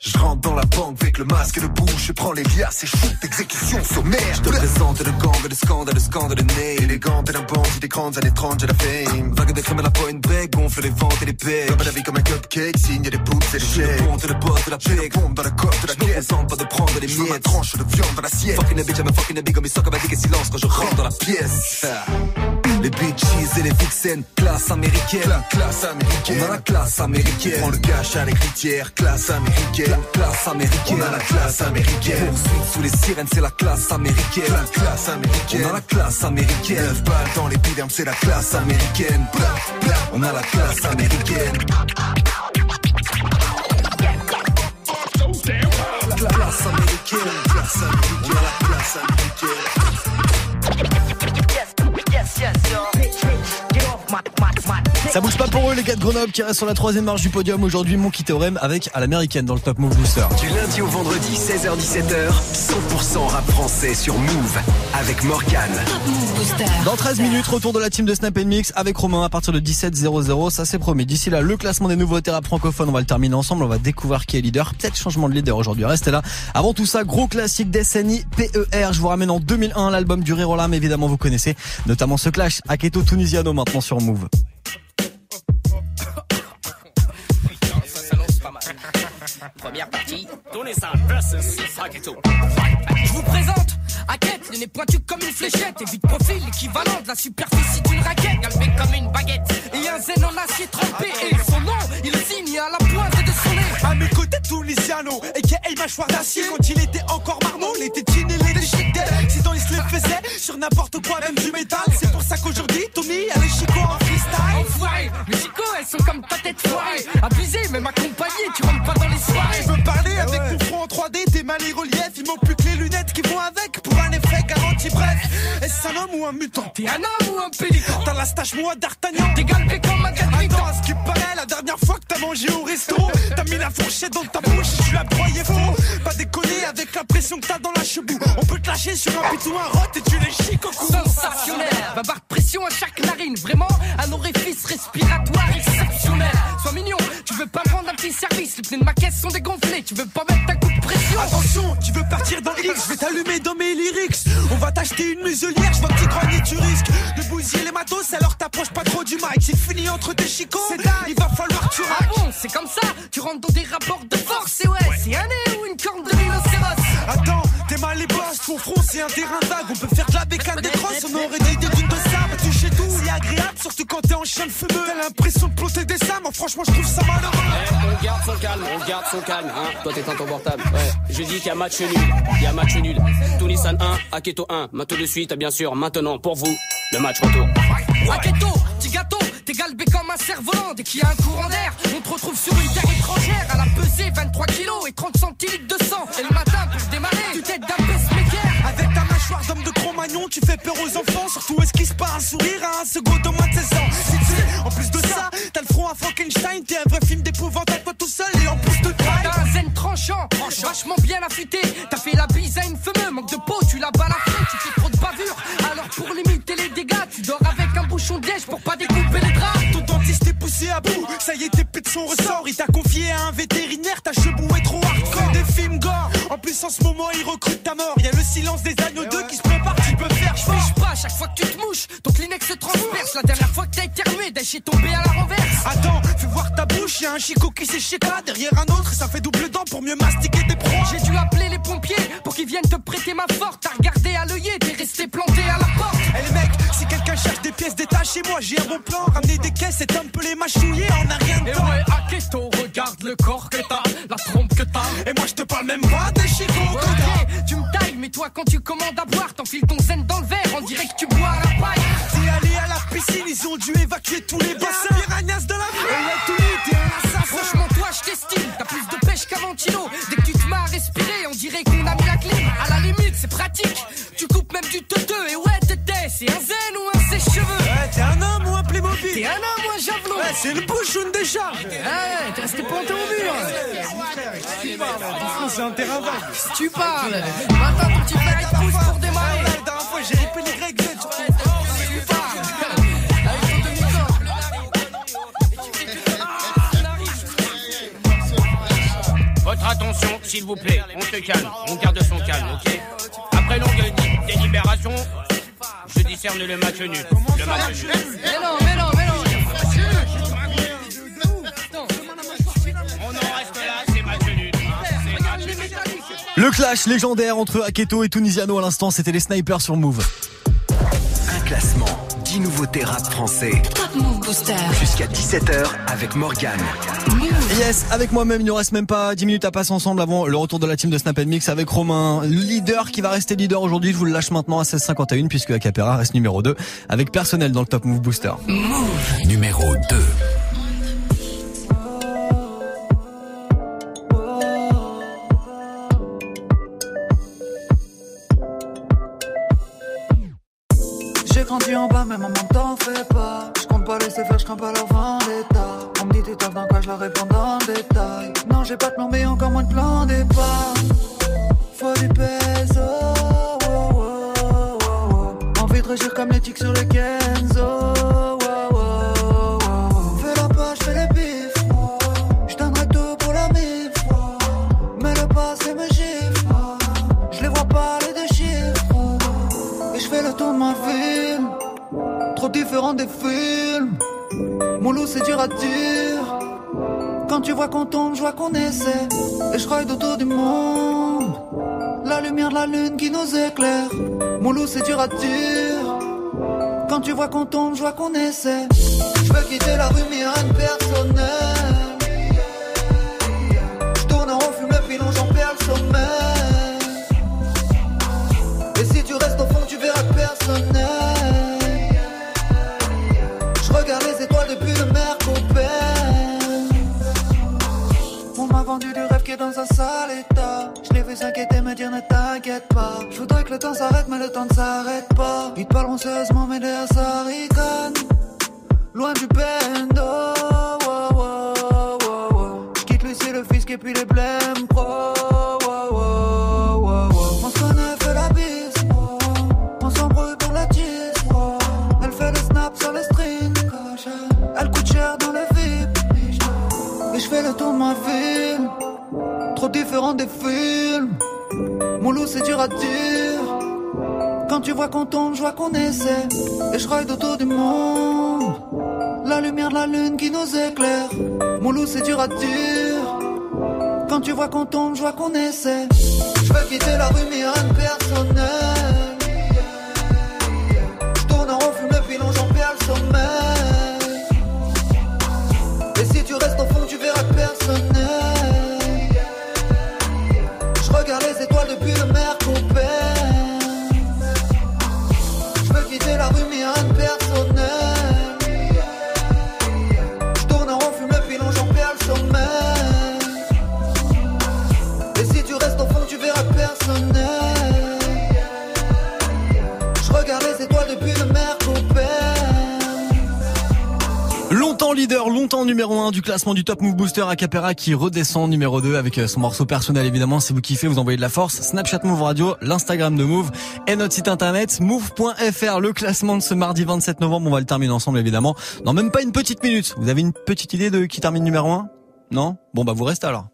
je rentre dans la banque avec le masque et le bouche, je prends les liasses et shoot, exécution sommaire. Je te présente le gang, le scandale, le scandale de nez. Élégante et bandit des grandes années 30, j'ai la fame. Vague de crème à la pointe break, gonfle les ventes et les pecs. Comme la vie comme un cupcake, signe des pouces et des Je chèques. et le boss de la la bombe dans la coque de la Je me caisse. présente pas de prendre les Je miettes. tranche de viande dans l'assiette. Fucking a bitch, I'm a fucking a big, comme ils sont comme un silence quand je rentre dans la pièce. Ah. Les bitches et les vixens, classe américaine. La classe américaine. On a la classe américaine. Prends le cash à l'écritière, classe américaine. Classe américaine. On a la classe américaine. Poursuite sous les sirènes, c'est la classe américaine. La classe américaine. On a la classe américaine. Neuf balles dans l'épiderme, c'est la classe américaine. On a la classe américaine. La classe américaine. Classe américaine. La classe américaine. yes, yes, y'all. Ça bouge pas pour eux les gars de Grenoble qui restent sur la troisième marche du podium aujourd'hui. Mon qui théorème avec à l'américaine dans le Top Move Booster. Du lundi au vendredi, 16h17h, 100% rap français sur Move avec Morgane. Dans 13 minutes, retour de la team de Snap Mix avec Romain à partir de 17h00. Ça c'est promis. D'ici là, le classement des nouveautés rap francophones, on va le terminer ensemble. On va découvrir qui est leader. Peut-être changement de leader aujourd'hui. Restez là. Avant tout ça, gros classique d'SNI PER. Je vous ramène en 2001 l'album du larmes. Évidemment, vous connaissez. Notamment ce clash. Aketo Tunisiano maintenant sur Move. Première partie, Tunissan versus. Je vous présente Hackett, le nez pointu comme une fléchette, et vite profil, l'équivalent de la superficie d'une raquette, galbé comme une baguette, et un zen en acier trempé, et son nom, il le signe à la pointe de son nez. À mes côtés, Tunisiano, a.k.a. mâchoire d'acier. Quand il était encore marmot, les tétines et les déchiquetés. Sinon, il se les faisait sur n'importe quoi, même du métal. C'est pour ça qu'aujourd'hui, Tommy les sont comme ta tête foirée. Abusé, même accompagné, tu rentres pas dans les soirées. Je veux parler avec mon front en 3D, tes mains les reliefs. Il manque plus que les lunettes qui vont avec pour un effet garanti. Bref, est-ce un homme ou un mutant? T'es un homme ou un pélican? T'as la stache moi d'Artagnan. T'es galbé comme un gadmitan. Attends, à ce qui paraît, la dernière fois que t'as mangé au resto, t'as mis la fourchette dans ta bouche, tu l'as broyé faux. Pas avec la pression que t'as dans la chebou. On peut te lâcher sur un pitou, un rot et tu les chics au cou. Sensationnel, va barre de pression à chaque narine, vraiment un orifice respiratoire exceptionnel. Sois mignon, tu veux pas me rendre un petit service, les pneus de ma caisse sont dégonflés, tu veux pas mettre un coup de pression. Attention, tu veux partir dans X, je vais t'allumer dans mes lyrics. On va t'acheter une muselière, je vois que tu grognes tu risques de bousiller les matos, alors t'approches pas trop du mic. C'est fini entre tes chicots, il va falloir que tu Ah raques. bon, c'est comme ça, tu rentres dans des rapports de force, et ouais, c'est un Attends, t'es mal les boss, ton front c'est un terrain vague. On peut faire de la bécane des crosses, on aurait des dunes de sable. Quand t'es en chien de fumeux. T'as l'impression de planter des sables, moi franchement je trouve ça malheureux. on garde son calme, on garde son calme, hein. Toi t'es ton portable. Ouais. Je dis qu'il y a match nul, il y a match nul. Tunissan 1, Aketo 1. Maintenant de suite, bien sûr, maintenant pour vous, le match retour. Aketo, petit gâteau, t'es galbé comme un cerf-volant. Dès qu'il y a un courant d'air, on te retrouve sur une terre étrangère. À la pesée, 23 kilos et 30 centilitres de sang. Et le matin, pour démarrer, tu t'aides d'un d'homme de Cro-Magnon, tu fais peur aux enfants. Surtout esquisse pas un sourire à un second de moins de 16 ans. Si tu sais, en plus de ça, t'as le front à Frankenstein. T'es un vrai film d'épouvante à toi tout seul et en plus de taille. T'as un zen tranchant, vachement bien affûté. T'as fait la bise à une fumeux, manque de peau, tu la balafré, tu fais trop de bavure. Alors pour limiter les dégâts, tu dors avec un bouchon de liège pour pas découper les draps. Ton dentiste est poussé à bout, ça y est, t'es plus de son ressort. Il t'a confié à un vétérinaire, ta chebou est trop hardcore. Des films gore, en plus en ce moment, il recrute des agneaux 2 qui se prépare, tu peux faire Je fiche pas, chaque fois que tu te mouches, ton Kleenex se transperce. La dernière fois que t'as éternué, Dash est tombé à la renverse. Attends, fais voir ta bouche, y a un chicot qui s'est chez toi derrière un autre, ça fait double dent pour mieux mastiquer tes proies. J'ai dû appeler les pompiers pour qu'ils viennent te prêter ma forte. T'as regardé à l'œillet, t'es resté planté à la porte. Eh les mecs, si quelqu'un cherche des pièces détachées, moi j'ai un bon plan. Ramener des caisses et un peu les mâchouiller en a rien de temps. ouais, Toi, quand tu commandes à boire, t'enfiles ton zen dans le verre. On dirait que tu bois à la paille. T'es allé à la piscine, ils ont dû évacuer tous les bassins. Piranhas dans la ville. t'es un assassin. Franchement, toi, je t'estime. T'as plus de pêche qu'avant kilo. Dès que tu te mets à respirer, on dirait qu'on a mis la clé. À la limite, c'est pratique. Tu coupes même du teuteux. Et ouais, t'étais, c'est un zen ou un sèche-cheveux. T'es un homme ou un Playmobil. T'es un homme ou un javelot. Ouais, c'est le bouchon déjà. Ouais, t'es resté planté au mur. C'est un terrain vague Si tu parles Maintenant, ton petit flag à pouce pour démarrer La dernière fois, j'ai ripé les sur Tu parles Votre attention, s'il vous plaît. On se calme. On garde son calme, ok? Après longue dé- délibération, je discerne le match nul. Le match nul. Mais non, mais non, mais non Le clash légendaire entre Aketo et Tunisiano à l'instant, c'était les snipers sur Move. Un classement, 10 nouveautés rap français. Top Move Booster. Jusqu'à 17h avec Morgane. Yes, avec moi-même, il ne reste même pas 10 minutes à passer ensemble avant le retour de la team de Snap Mix avec Romain, leader qui va rester leader aujourd'hui. Je vous le lâche maintenant à 16h51 puisque Acapera reste numéro 2 avec personnel dans le Top Move Booster. Numéro 2. Mais maman t'en fais pas. Je compte pas laisser faire, je crains pas leur vendetta. On me dit tu taffes dans quoi, je leur réponds le détail. Non, j'ai pas de plan, mais encore moins de plan départ. Faut du peso. oh, oh, oh. Envie de régir comme les tics sur le Kenzo. Différent des films. Mon loup c'est dur à dire. Quand tu vois qu'on tombe, je vois qu'on essaie. Et je ride autour du monde. La lumière de la lune qui nous éclaire. Mon loup c'est dur à dire. Quand tu vois qu'on tombe, je vois qu'on essaie. Je veux quitter la rue mais rien de personnel. Je tourne en rond, fume le j'en perds le sommeil. Et si tu restes au fond, tu verras personnel. Du rêve qui est dans un sale état. Je l'ai vu s'inquiéter, me dire ne t'inquiète pas. Je voudrais que le temps s'arrête, mais le temps ne s'arrête pas. Ils te parleront sérieusement, mais derrière ça. Loin du bendo. wow, wow, wow, wow. Je quitte Lucie, le fisc et puis les blèmes pro. Fais le tour de ma ville. Trop différent des films. Mon loup, c'est dur à dire. Quand tu vois qu'on tombe, je vois qu'on essaie. Et je ride autour du monde. La lumière de la lune qui nous éclaire. Mon loup, c'est dur à dire. Quand tu vois qu'on tombe, je vois qu'on essaie. Je veux quitter la rue, mais rien de personnel. Longtemps numéro 1 du classement du Top Move Booster Acapera qui redescend numéro 2 avec euh, son morceau personnel évidemment. Si vous kiffez, vous envoyez de la force. Snapchat Move Radio, l'Instagram de Move et notre site internet move.fr. Le classement de ce mardi 27 novembre, on va le terminer ensemble évidemment. Dans même pas une petite minute. Vous avez une petite idée de qui termine numéro 1 Non? Bon bah vous restez alors.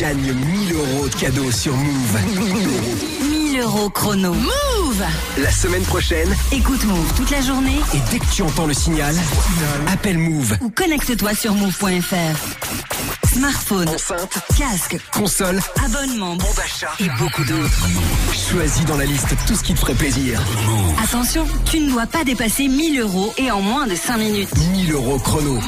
Gagne 1000 euros de cadeaux sur Move. 1000 euros chrono. Move La semaine prochaine, Écoute Move toute la journée et dès que tu entends le signal, appelle Move. ou connecte-toi sur move.fr. Smartphone, Enceinte, casque, console, abonnement, bon d'achat et beaucoup d'autres. Choisis dans la liste tout ce qui te ferait plaisir. Attention, tu ne dois pas dépasser 1000 euros et en moins de 5 minutes. 1000 euros chrono.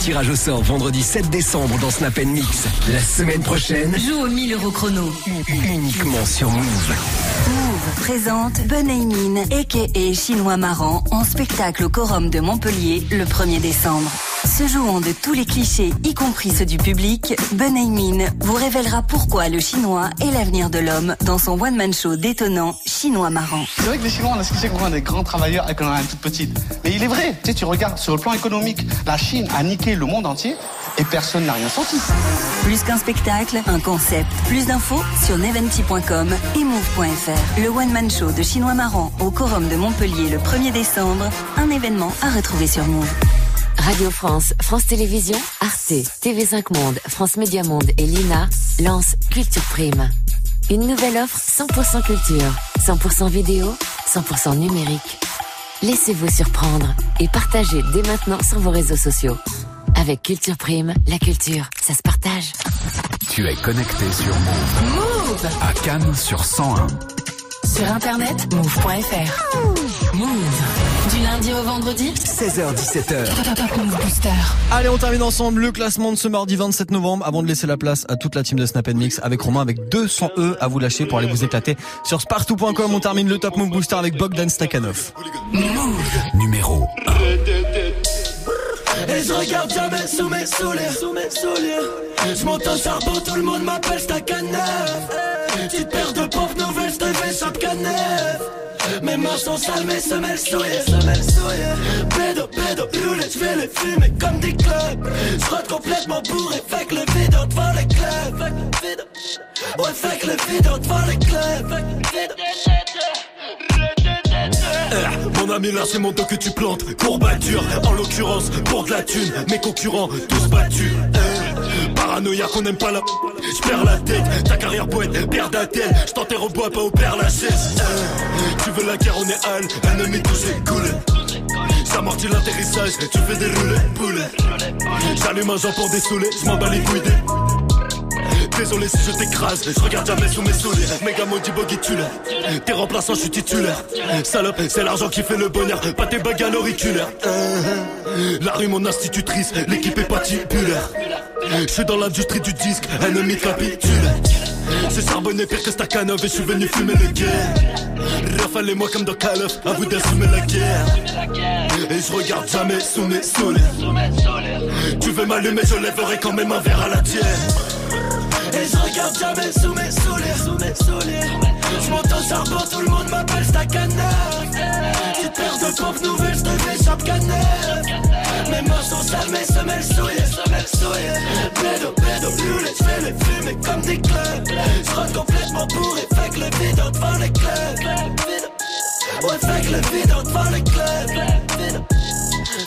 Tirage au sort vendredi 7 décembre dans Snap Mix. La semaine prochaine, Joue au 1000 euros chrono. uniquement sur Move. Move présente Benaimin, a.k.a. Chinois Marrant, en spectacle au Corum de Montpellier le 1er décembre. Se jouant de tous les clichés, y compris ceux du public, Ben Aimin vous révélera pourquoi le chinois est l'avenir de l'homme dans son one-man show détonnant Chinois marrant. C'est vrai que les Chinois, on a ce des grands travailleurs et qu'on a une toute petite. Mais il est vrai, tu sais, tu regardes sur le plan économique, la Chine a niqué le monde entier et personne n'a rien senti. Plus qu'un spectacle, un concept. Plus d'infos sur neventi.com et move.fr. Le one-man show de Chinois marrant au Quorum de Montpellier le 1er décembre. Un événement à retrouver sur Move. Radio France, France Télévisions, Arte, TV5 Monde, France Média Monde et Lina lancent Culture Prime. Une nouvelle offre 100% culture, 100% vidéo, 100% numérique. Laissez-vous surprendre et partagez dès maintenant sur vos réseaux sociaux. Avec Culture Prime, la culture, ça se partage. Tu es connecté sur Move. Move À Cannes sur 101. Sur internet, move.fr. Move. Du lundi au vendredi 16h17h. Top Move Booster. Allez, on termine ensemble le classement de ce mardi 27 novembre avant de laisser la place à toute la team de Snap Mix avec Romain avec 200 E à vous lâcher pour aller vous éclater sur spartou.com. On termine le Top Move Booster avec Bogdan Stakhanov. Numéro Et je regarde jamais sous mes souliers, sous mes souliers. Je monte au charbon, tout le monde m'appelle Stakhanov. Petite paire de pompes nouvelles, je te fais. Mes mains sont sales, mes semelles souillées, semelles souillées. Pédo, pédo, roulette, les fumer comme des clubs. Je complètement bourré, fait le vide devant les clubs. Ouais, fait le vide devant les clubs. Mon ami là c'est mon dos que tu plantes. Courbature, en l'occurrence pour de la thune. Mes concurrents tous battus. Eh, Paranoïa qu'on aime pas la J'perds la tête, ta carrière poète perd d'attel J't'enterre au bois pas au père la chaise Eh, Tu veux la guerre on est hal, ennemi touché cool J'amortis l'atterrissage, tu fais des roulets poulet J'allume un jambon dessoulé, j'm'en bats les couilles des Désolé si je t'écrase, je regarde jamais sous mes souliers. Méga maudit boggy tulaire T'es remplaçant, je suis titulaire. Salope, c'est l'argent qui fait le bonheur. Pas tes bagues à l'auriculaire Euh, La rue mon institutrice, l'équipe est pas titulaire Je suis dans l'industrie du disque, ennemi capitule. C'est charbonné pire que Stakhanov et je suis venu fumer le guerre Rafale et moi comme dans Call à vous d'assumer la guerre. Et je regarde jamais sous mes souliers. Tu veux m'allumer, je lèverai quand même un verre à la tienne Et je regarde jamais sous mes souliers, sous mes souliers. Je monte au charbon, tout le monde m'appelle Stakhanov. Petite paire de pompes nouvelles, je fais chaque canef. Mes mains sont sales, mes semelles souillées, semelles souillées. Pédo, pédo, je vais les fumer comme des clubs. Je rentre complètement bourré, fait le vide devant les clubs. Ouais, le vide devant les clubs.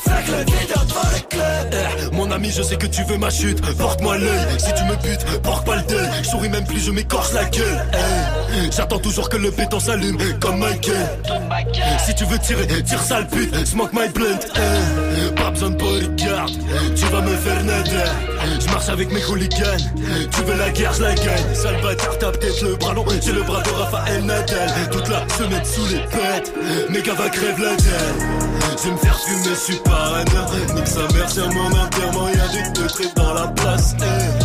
Fait que le vide devant les clubs. Je sais que tu veux ma chute. Porte-moi l'œil. Si tu me butes, porte pas le deuil. Je souris même plus, je m'écorche la gueule. J'attends toujours que le béton s'allume, comme Michael. Si tu veux tirer, tire sale pute. Smoke my blunt. Eh, Pas besoin de. Tu vas me faire nader. Je marche avec mes hooligans. Tu veux la guerre, je la gagne. Sale bâtard, t'as peut-être le bras long. J'ai le bras de Raphaël Nadal. Toute la semaine sous les pètes. Mes gars va crève la dalle. Je me faire fumer, je suis parano. Nique sa mère, c'est mon enterrement. Y'a deux traits dans la place. eh.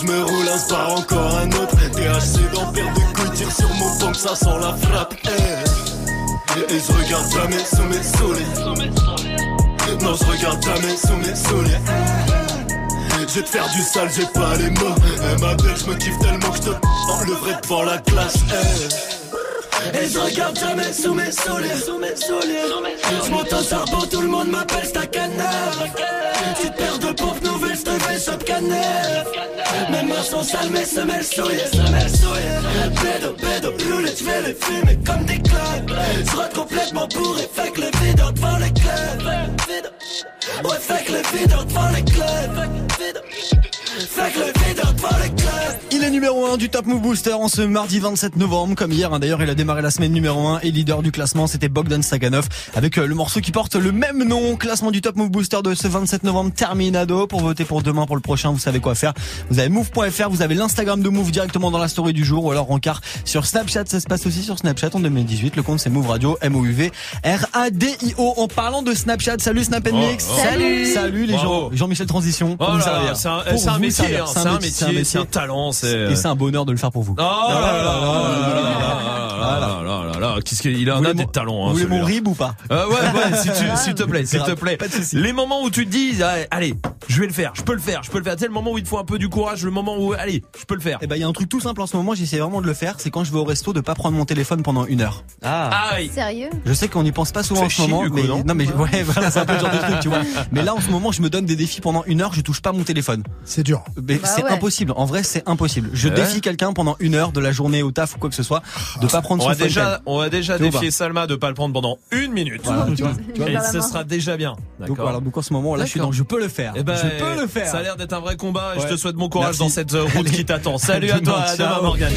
Je me roule un spar, encore un autre. THC paire de couilles, tire sur mon pompe, ça sent la frappe. eh. Et je regarde jamais sous mes souliers. Non, je regarde jamais sous mes souliers. Je vais te faire du sale, j'ai pas les mots. Eh, ma belle, je me kiffe tellement que je te enlèverai devant la classe. eh. Et je regarde jamais sous mes souliers, sous mes souliers. Je monte au charbon, tout le monde m'appelle Stakhanov. Petite paire de pompes nouvelles, je te fais chaque canef. Mes mains sont sales, mes semelles souillées, semelles souillées. Pédo, pédo, roulette, je vais les fumer comme des clubs. Je rentre complètement bourré, fait que le vide devant les clubs. Ouais, fait que le vide devant les clubs. Fait que le vide devant les clubs. Il est numéro 1 du Top Move Booster en ce mardi 27 novembre, comme hier. hein. D'ailleurs, il a démarré la semaine numéro 1 et leader du classement, c'était Bogdan Stakhanov avec euh, le morceau qui porte le même nom. Classement du Top Move Booster de ce 27 novembre, terminado. Pour voter pour demain, pour le prochain, vous savez quoi faire. Vous avez move.fr, vous avez l'Instagram de Move directement dans la story du jour ou alors rencard sur Snapchat. Ça se passe aussi sur Snapchat en 2018. Le compte c'est Move Radio, M-O-U-V, R-A-D-I-O. En parlant de Snapchat, salut Snap Oh, Mix. oh. Salut. Salut les gens. Jean-Michel Transition. pour Oh c'est un- c'est un métier, hein, c'est un métier, c'est un talent, c'est... Et c'est un bonheur de le faire pour vous. Oh là là là là là Qu'est-ce qu'il a un des talents. Hein, vous voulez mon rib ou pas Ouais, ouais, s'il te plaît, s'il te plaît. Pas de soucis. Les moments où tu te dis, allez, je vais le faire, je peux le faire, je peux le faire. C'est le moment où il te faut un peu du courage, le moment où, allez, je peux le faire. Et bah, il y a un truc tout simple en ce moment, j'essaie vraiment de le faire, c'est quand je vais au resto de pas prendre mon téléphone pendant une heure. Ah, ah sérieux Je sais qu'on n'y pense pas souvent en ce moment, mais non, mais ouais, voilà, c'est un peu le genre de truc, tu vois. Mais là, en ce moment, je me donne des défis pendant une heure, je touche pas mon téléphone. C'est dur. Mais c'est impossible. En vrai, c'est impossible. Je Ouais. défie quelqu'un pendant une heure de la journée au taf ou quoi que ce soit de pas prendre On son déjà, on va déjà défier Salma de pas le prendre pendant une minute. Voilà, tu vois. Tu vois. Et ce sera déjà bien. Donc D'accord. voilà, donc en ce moment là, je suis dans je peux le faire. Eh ben, je peux le faire. Ça a l'air d'être un vrai combat et je te souhaite bon courage Merci. dans cette euh, route Allez. qui t'attend. Salut à toi, à demain. Morgane.